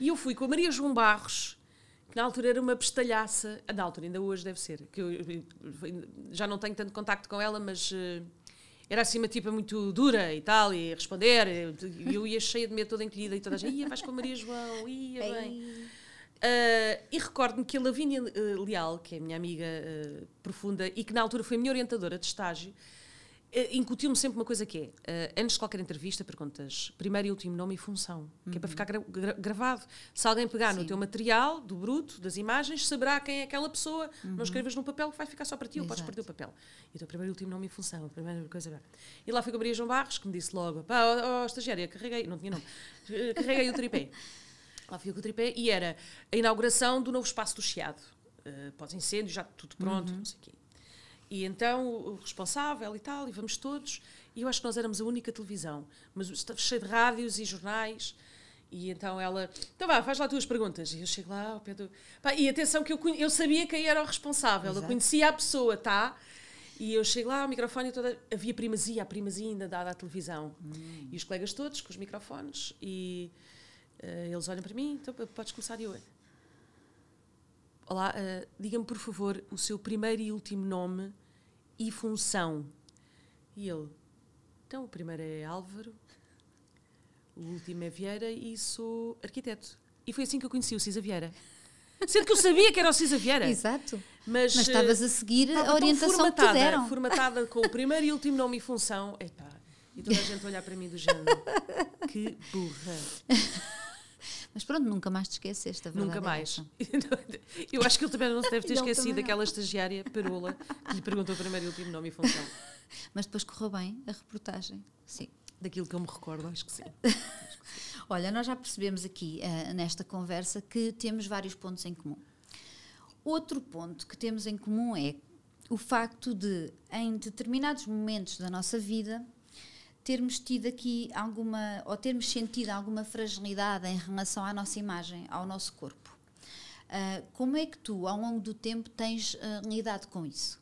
E eu fui com a Maria João Barros, que na altura era uma bestalhaça, na altura, ainda hoje deve ser, que eu, já não tenho tanto contacto com ela, mas uh, era assim uma tipa muito dura e tal, e responder, e eu ia cheia de medo, toda encolhida, e toda a gente, ia, vais com a Maria João, ia bem. Uh, e recordo-me que a Lavínia uh, Leal, que é a minha amiga uh, profunda e que na altura foi a minha orientadora de estágio, incutiu-me sempre uma coisa que é, uh, antes de qualquer entrevista, perguntas primeiro e último nome e função, uhum. que é para uhum. ficar gra gra gravado. Se alguém pegar Sim. no teu material, do bruto, das imagens, saberá quem é aquela pessoa. Uhum. Não escrevas num papel que vai ficar só para ti, Exato. ou podes perder o papel. Então, primeiro e último nome e função, a primeira coisa. E lá foi com a Maria João Barros, que me disse logo: pá, oh, oh, estagiária, carreguei, não tinha nome, carreguei o tripé. Lá fui com o tripé e era a inauguração do novo espaço do Chiado. Uh, pós-incêndio, já tudo pronto, uhum. não sei o quê. E então o responsável e tal, e vamos todos. E eu acho que nós éramos a única televisão, mas estava cheio de rádios e jornais. E então ela, então vá, faz lá tuas perguntas. E eu chego lá ao pé do. Pá, e atenção, que eu, eu sabia quem era o responsável, Exato. eu conhecia a pessoa, tá? E eu chego lá, o microfone toda. Havia primazia, a primazia ainda dada à televisão. Hum. E os colegas todos com os microfones. E uh, eles olham para mim, então podes começar. E eu, Olá, uh, diga-me por favor o seu primeiro e último nome e função. E ele, então o primeiro é Álvaro, o último é Vieira e sou arquiteto. E foi assim que eu conheci o Cisa Vieira. Sendo que eu sabia que era o Cisa Vieira. Exato. Mas, mas estavas a seguir a orientação que te deram. Formatada com o primeiro e último nome e função. Epá, e toda a gente olhar para mim do género. que burra. Mas pronto, nunca mais te esqueceste, a Nunca é mais. Eu acho que ele também não se deve ter esquecido daquela estagiária Parola que lhe perguntou o primeiro e último nome e função. Mas depois correu bem a reportagem. Sim. Daquilo que eu me recordo, acho que sim. Olha, nós já percebemos aqui uh, nesta conversa que temos vários pontos em comum. Outro ponto que temos em comum é o facto de, em determinados momentos da nossa vida, termos tido aqui alguma, ou termos sentido alguma fragilidade em relação à nossa imagem, ao nosso corpo. Uh, como é que tu, ao longo do tempo, tens uh, lidado com isso?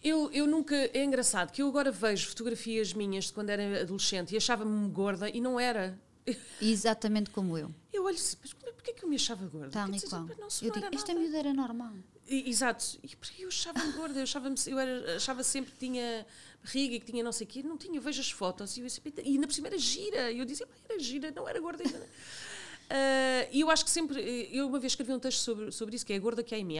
Eu, eu nunca. É engraçado que eu agora vejo fotografias minhas de quando era adolescente e achava-me gorda e não era. Exatamente como eu. Eu olho assim, mas porquê que eu me achava gorda? Tal e qual. Não, eu digo, esta miúda era normal. E, exato. E porque eu achava-me gorda, eu, achava, eu era, achava sempre que tinha barriga, que tinha não sei o quê. Não tinha, vejo as fotos e, eu, e ainda por cima era gira. E eu dizia, era gira, não era Uh, e eu acho que sempre, eu uma vez escrevi um texto sobre, sobre isso, que é a gorda que há em mim.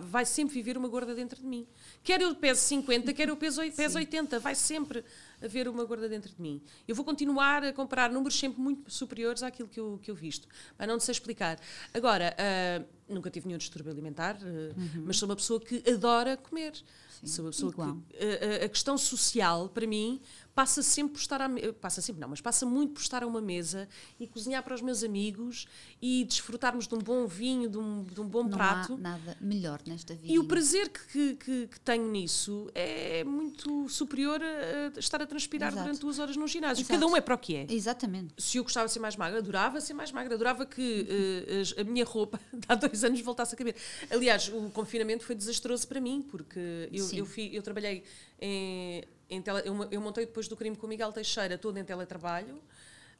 Vai sempre viver uma gorda dentro de mim. Quer eu pese 50, quer eu pese, pese 80, vai sempre haver uma gorda dentro de mim. Eu vou continuar a comprar números sempre muito superiores àquilo que eu, que eu visto. Mas não sei explicar. Agora, uh, nunca tive nenhum distúrbio alimentar, uh, uhum. mas sou uma pessoa que adora comer. Sim, sou uma pessoa igual. que. A, questão social, para mim, passa sempre por estar à passa sempre não, mas passa muito por estar a uma mesa e cozinhar para os meus amigos e desfrutarmos de um bom vinho, de um, de um bom não prato. Há nada melhor nesta vida. E o prazer que, que, que, tenho nisso é muito superior a estar a transpirar Exato. durante duas horas no ginásio. Exato. Cada um é para o que é. Exatamente. Se eu gostava de ser mais magra, adorava ser mais magra, adorava que uh, a minha roupa há dois anos voltasse a caber. Aliás, o confinamento foi desastroso para mim, porque eu, eu, fui, eu trabalhei em tele, eu, eu, montei depois do crime com o Miguel Teixeira todo em teletrabalho.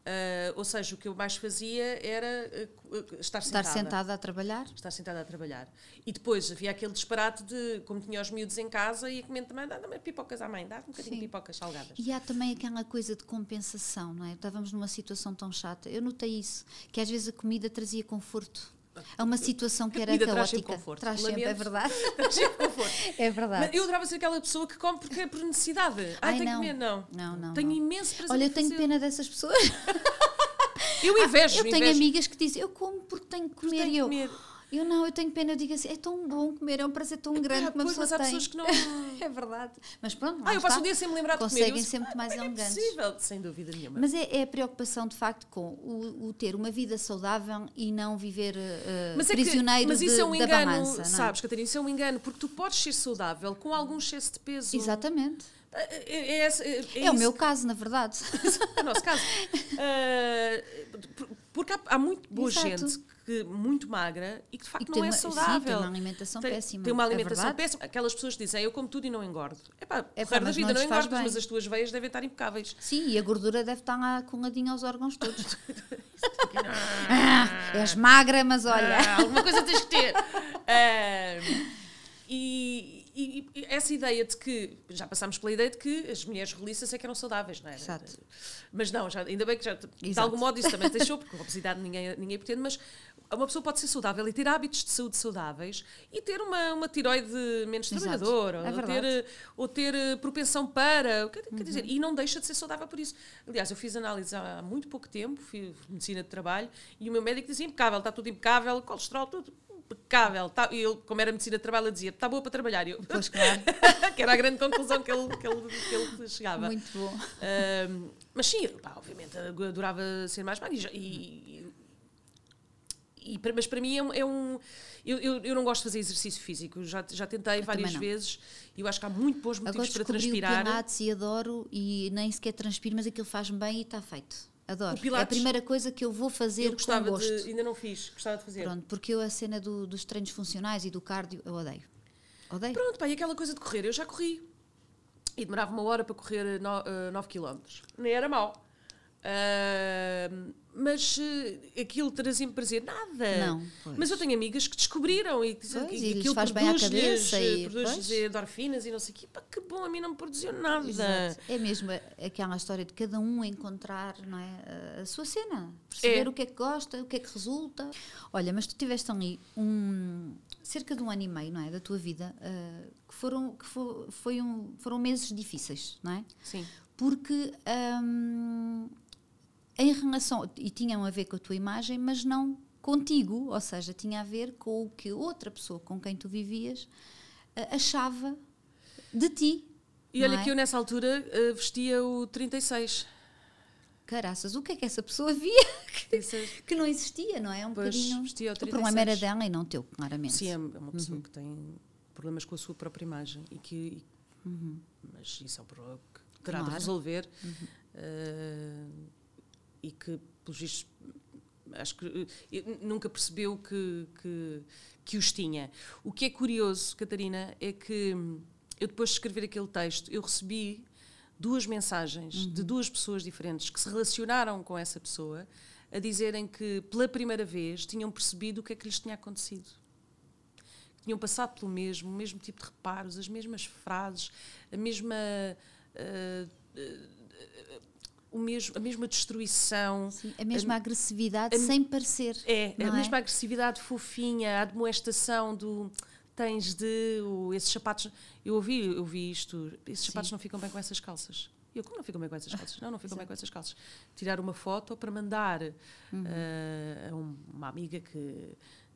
Uh, ou seja, o que eu mais fazia era uh, estar sentada. Estar sentada a trabalhar? Estar sentada a trabalhar. E depois havia aquele disparate de, como tinha os miúdos em casa, ia comendo também, dá-me pipocas à mãe, dá um bocadinho Sim. de pipocas salgadas. E há também aquela coisa de compensação, não é? Estávamos numa situação tão chata. Eu notei isso, que às vezes a comida trazia conforto a uma situação que era comida traz sempre caótica. conforto. Traz sempre, é Lamento. verdade. Traz sempre conforto. É verdade. Mas eu adorava ser aquela pessoa que come porque é por necessidade. Ai, Ai, tenho não. que comer, não. Não, não, Tenho não. imenso prazer Olha, eu tenho fazer. pena dessas pessoas. Eu invejo, Eu tenho invejo. amigas que dizem, eu como porque tenho que comer. tenho eu, comer. Eu não, eu tenho pena. Eu digo assim, é tão bom comer, é um prazer tão grande Ah, que uma pois, pessoa mas há tem. pessoas que não. É verdade. Mas pronto, Ah, eu passo um dia sem me lembrar de comer. Conseguem sempre mais Como é que é elegantes. possível? Sem dúvida nenhuma. Mas é, é a preocupação, de facto, com o, o ter uma vida saudável e não viver uh, Mas é que- prisioneiro mas isso de- é um da engano, balança. é? sabes, Catarina? Isso é um engano, porque tu podes ser saudável com algum excesso de peso. Exatamente. É, é, é, essa- é, É, o meu caso, na verdade. é o nosso caso. Ah, por- porque há, há muito boa Exato. gente que, muito magra e que de facto que não é uma- sim, saudável. tem uma alimentação tem, péssima. Tem uma É alimentação verdade. péssima. Aquelas pessoas que dizem eu como tudo e não engordo. Epá, É é pá, da vida não não engordas, bem. mas as tuas veias devem estar impecáveis. Sim, e a gordura deve estar lá coladinha aos órgãos todos. ah, és magra, mas olha. Ah, alguma coisa tens que ter. Ah, e, e- e essa ideia de que, já passámos pela ideia de que as mulheres roliças é que eram saudáveis, não é? Exato. Mas não, já, ainda bem que já, de Exato. algum modo isso também deixou, porque a obesidade ninguém, ninguém pretende, mas uma pessoa pode ser saudável e ter hábitos de saúde saudáveis e ter uma, uma tiroide menos Exato. trabalhadora, É ou, ter, ou ter eh, propensão para, quer, quer dizer, e não deixa de ser saudável por isso. Aliás, eu fiz análise há muito pouco tempo, fiz medicina de trabalho, e o meu médico dizia impecável, está tudo impecável, colesterol, tudo impecável. Tá, e ele, como era medicina de trabalho, ele dizia, está boa para trabalhar. Eu, Pois claro, que era a grande conclusão que ele, que ele, que ele chegava. muito bom. Mas sim, pá, obviamente adorava ser mais magra e, e- mas para mim é um. é um- eu, eu, eu não gosto de fazer exercício físico, já, já tentei várias também não. vezes e eu acho que há muito bons motivos para transpirar. Pilates e adoro e nem sequer transpiro, mas aquilo faz-me bem e está feito. Adoro. Pilates- é a primeira coisa que eu vou fazer eu gostava com gosto. de. Ainda não fiz, gostava de fazer. Pronto, porque eu a cena do- dos treinos funcionais e do cardio, eu odeio. Odeio. Pronto, pá, e aquela coisa de correr, eu já corri. E demorava uma hora para correr 9 km. Nem era mau. Ah, mas eh, aquilo trazia-me prazer, nada. Não, pois. Mas eu tenho amigas que descobriram e que dizem Pois, que aquilo faz bem à produz-lhes, cabeça eh, e- produz-lhes pois. endorfinas e não sei o quê. Pá, que bom, a mim não me produziu nada. Exato. É mesmo aquela história de cada um encontrar não é, a- sua cena, perceber É. o que é que gosta, o que é que resulta. Olha, mas tu tiveste ali um, cerca de um ano e meio, não é, da tua vida, ah, que foram que fo- foi um, foram meses difíceis, não é? Sim. Porque hum, em relação e tinham a ver com a tua imagem, mas não contigo, ou seja, tinha a ver com o que outra pessoa com quem tu vivias ah, achava de ti. E olha é? que eu nessa altura eh, vestia o 36. Caraças, o que é que essa pessoa via 36. que não existia, não é? Um Pois, bocadinho. vestia ao O problema era 36. dela e não teu, claramente. Sim, é uma pessoa Uhum. que tem problemas com a sua própria imagem e que. e- Mas isso é um problema que terá Uhum. Claro. Uhum. de resolver eh, e que, pelos vistos, acho que eh, nunca percebeu que, que, que os tinha. O que é curioso, Catarina, é que hum, eu depois de escrever aquele texto, eu recebi duas mensagens Uhum. de duas pessoas diferentes que se relacionaram com essa pessoa a dizerem que pela primeira vez tinham percebido o que é que lhes tinha acontecido tinham passado pelo mesmo, o mesmo tipo de reparos, as mesmas frases, a mesma. ah, o mesmo, a mesma destruição. Sim, a mesma agressividade a- sem parecer. É, a mesma agressividade fofinha, a demonstração do tens de o- esses sapatos. Eu ouvi, eu ouvi isto, esses sapatos não ficam bem com essas calças. Eu, como não ficam bem com essas calças? Não, não ficam bem com essas calças. Tirar uma foto para mandar ah, a um- uma amiga que,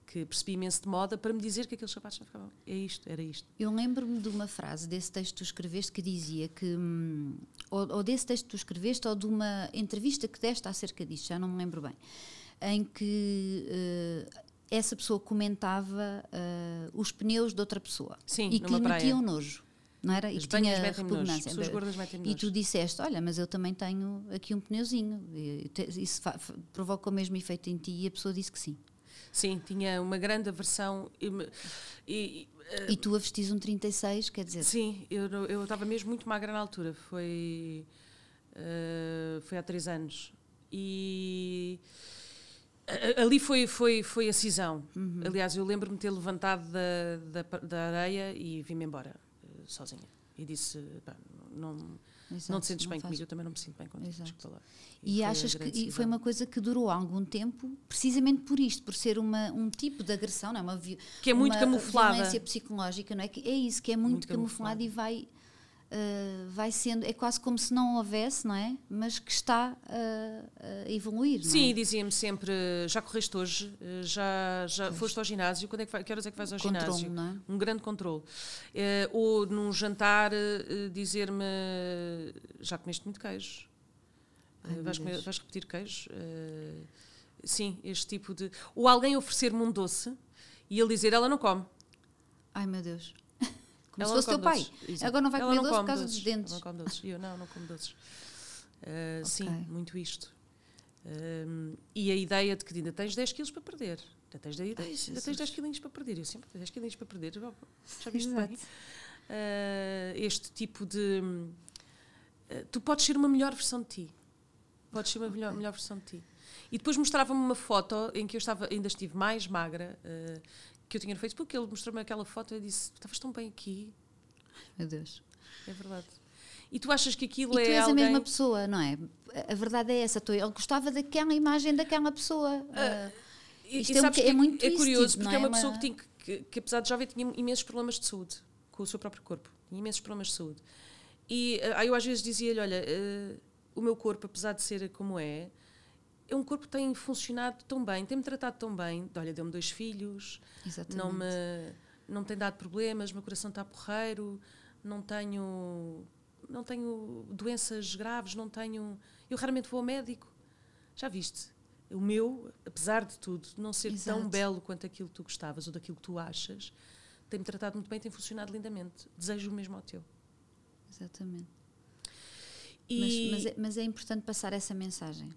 que percebi imenso de moda para me dizer que aqueles sapatos não ficavam. É isto, era isto. Eu lembro-me de uma frase desse texto que tu escreveste que dizia que, hum, ou, ou desse texto que tu escreveste, ou de uma entrevista que deste acerca disto, já não me lembro bem, em que eh, essa pessoa comentava eh, os pneus de outra pessoa Sim, e que lhe metiam nojo. Não era? E As que banhas tinha repugnância. pessoas gordas metem-me E tu disseste: Olha, mas eu também tenho aqui um pneuzinho. E Isso provoca o mesmo efeito em ti? E a pessoa disse que sim. Sim, tinha uma grande aversão. E, e- E tu a vestis um 36, quer dizer, Sim, eu estava mesmo muito magra na altura. Foi, eh, foi há três anos. E ali foi, foi, foi a cisão. Aliás, eu lembro-me ter levantado da, da, da areia e vim-me embora, eh, sozinha. E disse: pá, não, Exato, não te sentes não bem faz. comigo, eu também não me sinto bem contigo. E, e achas que e foi uma coisa que durou algum tempo, precisamente por isto, por ser uma, um tipo de agressão, não é? Uma, que é muito uma camuflada. violência psicológica, não é? Que é isso, que é muito, muito camuflado e vai uh, vai sendo, é quase como se não houvesse, não é? Mas que está uh, a evoluir. Sim, é? dizia-me sempre: já correste hoje, já, já foste ao ginásio, quando é que, vai, que horas é que vais ao controle, ginásio? Não é? Um grande controle. Ou num jantar, dizer-me: já comeste muito queijo. Ai, vais, comer, vais, repetir queijo? sim, este tipo de. Ou alguém oferecer-me um doce e ele dizer: ela não come. Ai meu Deus. Como ela se fosse teu pai. Exato. Agora não vai comer doce por causa doces. dos dentes. Ela não come doces. Eu não, não como doces. Uh, okay. Sim, muito isto. Uh, e a ideia de que ainda tens 10 quilos para perder. Ainda tens 10, Ai, ainda tens 10 quilinhos para perder. Eu sempre tenho 10 quilinhos para perder. Já viste Exato. bem? Uh, este tipo de. tu podes ser uma melhor versão de ti. Podes ser uma okay. melhor, melhor versão de ti. E depois mostrava-me uma foto em que eu estava, ainda estive mais magra, uh, que eu tinha no Facebook, ele mostrou-me aquela foto e disse: Estavas tão bem aqui. Meu Deus. É verdade. E tu achas que aquilo e é. Tu és alguém... a mesma pessoa, não é? A verdade é essa. Ele gostava daquela imagem daquela pessoa. Uh, isto é, é, muito é curioso, porque é, é uma pessoa que, tinha, que, que, apesar de jovem, tinha imensos problemas de saúde com o seu próprio corpo. Tinha imensos problemas de saúde. E aí eu às vezes dizia-lhe: Olha, uh, o meu corpo, apesar de ser como é, é um corpo que tem funcionado tão bem, tem-me tratado tão bem. Olha, deu-me dois filhos, Exatamente. não me, não me tem dado problemas, meu coração está porreiro, não tenho, não tenho doenças graves, não tenho. Eu raramente vou ao médico. Já viste? O meu, apesar de tudo, não ser Exato. tão belo quanto aquilo que tu gostavas ou daquilo que tu achas, tem-me tratado muito bem, tem funcionado lindamente. Desejo o mesmo ao teu. Exatamente. E... Mas, mas, é, mas é importante passar essa mensagem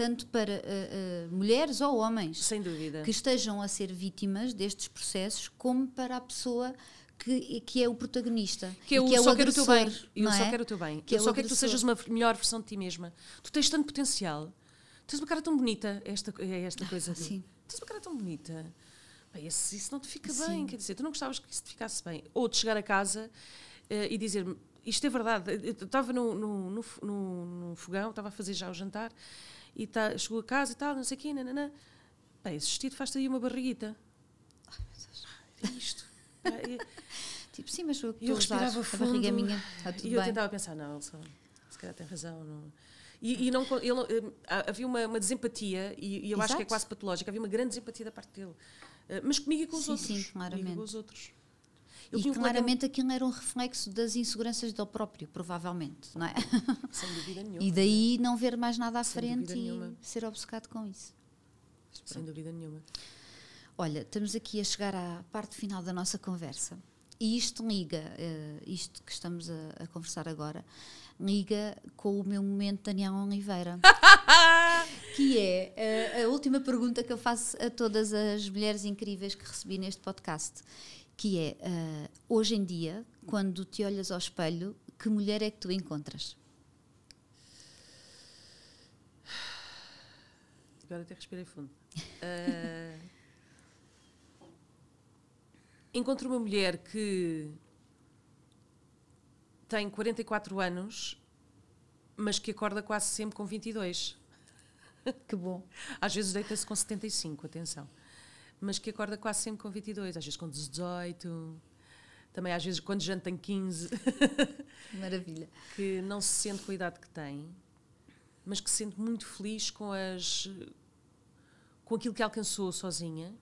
tanto para uh, uh, mulheres ou homens Sem dúvida. que estejam a ser vítimas destes processos, como para a pessoa que, que é o protagonista. Que eu que é só quero o teu bem. Eu só é? quero o teu bem. Que eu é só quero que tu sejas uma melhor versão de ti mesma. Tu tens tanto potencial. Tens uma cara tão bonita, esta, é esta coisa. Sim. Tens uma cara tão bonita. Bem, isso, isso não te fica Sim. bem. Quer dizer, tu não gostavas que isso te ficasse bem. Ou de chegar a casa uh, e dizer-me isto é verdade. Eu estava no, no, no, no, fogão, estava a fazer já o jantar e tá, chegou a casa e tal, não sei o quê, nananã. Bem, esse vestido faz-te aí uma barriguita. Ai, meu Deus, é isto. tipo, sim, mas eu, eu respirava fundo, a barriga minha, está tudo E eu tentava pensar, não, só, se calhar tem razão. Não. E, e não, ele, eh, havia uma, uma desempatia, e, e eu Exato. acho que é quase patológica, havia uma grande desempatia da parte dele. Eh, mas comigo e com os sim, outros. Sim, claramente. com os outros. E claramente aquilo era um reflexo das inseguranças dele próprio, provavelmente, não é? Sem dúvida nenhuma. E daí não ver mais nada à Sem frente e nenhuma. ser obcecado com isso. Sem dúvida nenhuma. Olha, estamos aqui a chegar à parte final da nossa conversa. E isto liga, uh, isto que estamos a, a, conversar agora, liga com o meu momento Daniel Oliveira. que é uh, a última pergunta que eu faço a todas as mulheres incríveis que recebi neste podcast que é uh, hoje em dia, quando te olhas ao espelho, que mulher é que tu encontras? Agora até respirei fundo. Uh, encontro uma mulher que tem 44 anos, mas que acorda quase sempre com 22. Que bom. Às vezes deita-se com 75, atenção mas que acorda quase sempre com 22, às vezes com 18, também às vezes quando janta tem 15. Maravilha. que não se sente com a idade que tem, mas que se sente muito feliz com as com aquilo que alcançou sozinha,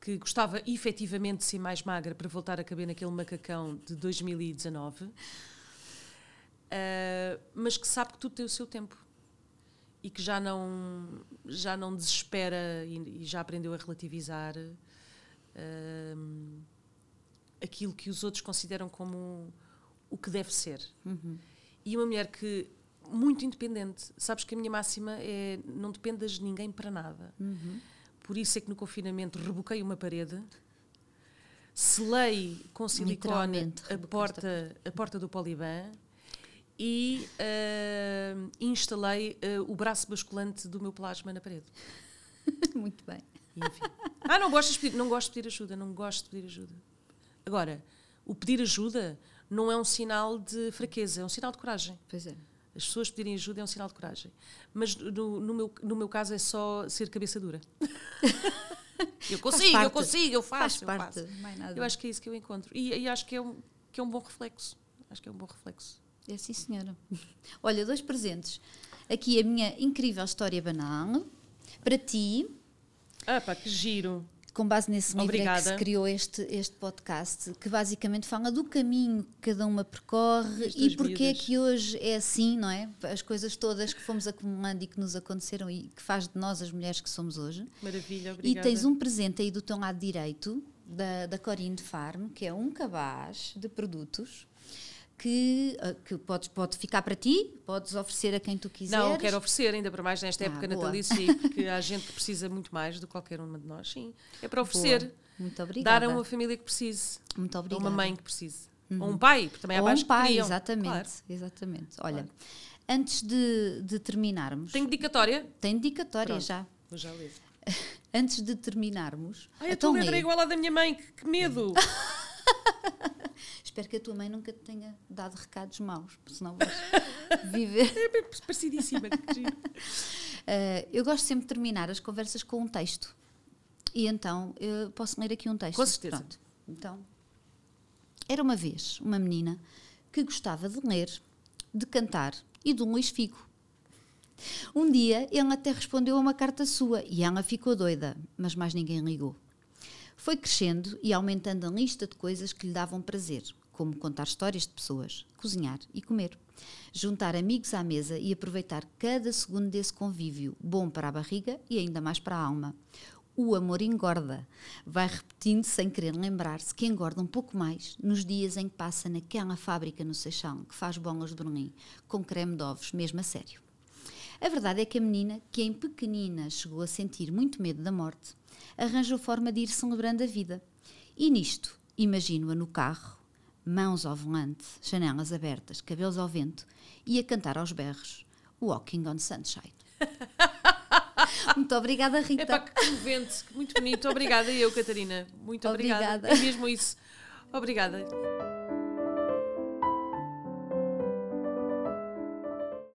que gostava efetivamente de ser mais magra para voltar a caber naquele macacão de 2019, uh, ah, mas que sabe que tudo tem o seu tempo e que já não já não desespera e, e já aprendeu a relativizar uh, aquilo que os outros consideram como o que deve ser uhum. e uma mulher que muito independente sabes que a minha máxima é não dependas de ninguém para nada uhum. por isso é que no confinamento reboquei uma parede selei com silicone a porta a porta do Poliban e uh, instalei uh, o braço basculante do meu plasma na parede. Muito bem. Enfim. Ah, não gosto, de pedir, não gosto de pedir ajuda, não gosto de pedir ajuda. Agora, o pedir ajuda não é um sinal de fraqueza, é um sinal de coragem. Pois é. As pessoas pedirem ajuda é um sinal de coragem. Mas no, no meu, no meu caso é só ser cabeça dura. eu consigo, eu consigo, eu faço. Faz parte, eu, faço. eu acho que é isso que eu encontro. E, e acho que é, um, que é um bom reflexo. Acho que é um bom reflexo. É sim, senhora. Olha, dois presentes. Aqui a minha incrível história banal. Para ti, Ah, pá, que giro. com base nesse livro é que se criou este, este podcast, que basicamente fala do caminho que cada uma percorre As e porque é que hoje é assim, não é? As coisas todas que fomos acumulando e que nos aconteceram e que faz de nós as mulheres que somos hoje. Maravilha, obrigada. E tens um presente aí do teu lado direito, da, da Corine Farm, que é um cabaz de produtos que, ah, que podes, pode ficar para ti, podes oferecer a quem tu quiseres. Não, quero oferecer, ainda para mais nesta Ah, época boa. natalícia, porque há gente que precisa muito mais do que qualquer uma de nós. Sim, é para oferecer. Boa. Muito obrigada. Dar a uma família que precise. Muito Ou obrigada. uma mãe que precise. Ou um pai, porque também há Ou pais um que pai, queriam. exatamente. Claro. exatamente. Olha, antes de, de terminarmos, Tem dedicatória? tem dedicatória Pronto. já. Vou já ler. Antes de terminarmos, Ai, a então tua letra é igual à da minha mãe, que, que medo! espero que a tua mãe nunca te tenha dado recados maus, porque senão vais viver. é bem parecidíssima, que giro. Uh, eu gosto sempre de terminar as conversas com um texto. E então, eu posso ler aqui um texto. Com certeza. Pronto. Então, era uma vez uma menina que gostava de ler, de cantar e de um Luís Figo. Um dia ele até respondeu a uma carta sua e ela ficou doida, mas mais ninguém ligou. Foi crescendo e aumentando a lista de coisas que lhe davam prazer, como contar histórias de pessoas, cozinhar e comer. Juntar amigos à mesa e aproveitar cada segundo desse convívio, bom para a barriga e ainda mais para a alma. O amor engorda. Vai repetindo sem querer lembrar-se que engorda um pouco mais nos dias em que passa naquela fábrica no Seixão que faz bolas de Berlim, com creme de ovos, mesmo a sério. A verdade é que a menina, que em pequenina chegou a sentir muito medo da morte, arranjou forma de ir celebrando a vida. E nisto, imagino-a no carro, mãos ao volante, janelas abertas, cabelos ao vento, e a cantar aos berros Walking on Sunshine. Muito obrigada, Rita. É pá, que comovente, que muito bonito. Obrigada, eu, Catarina. Muito obrigada. Obrigada. É mesmo isso. Obrigada.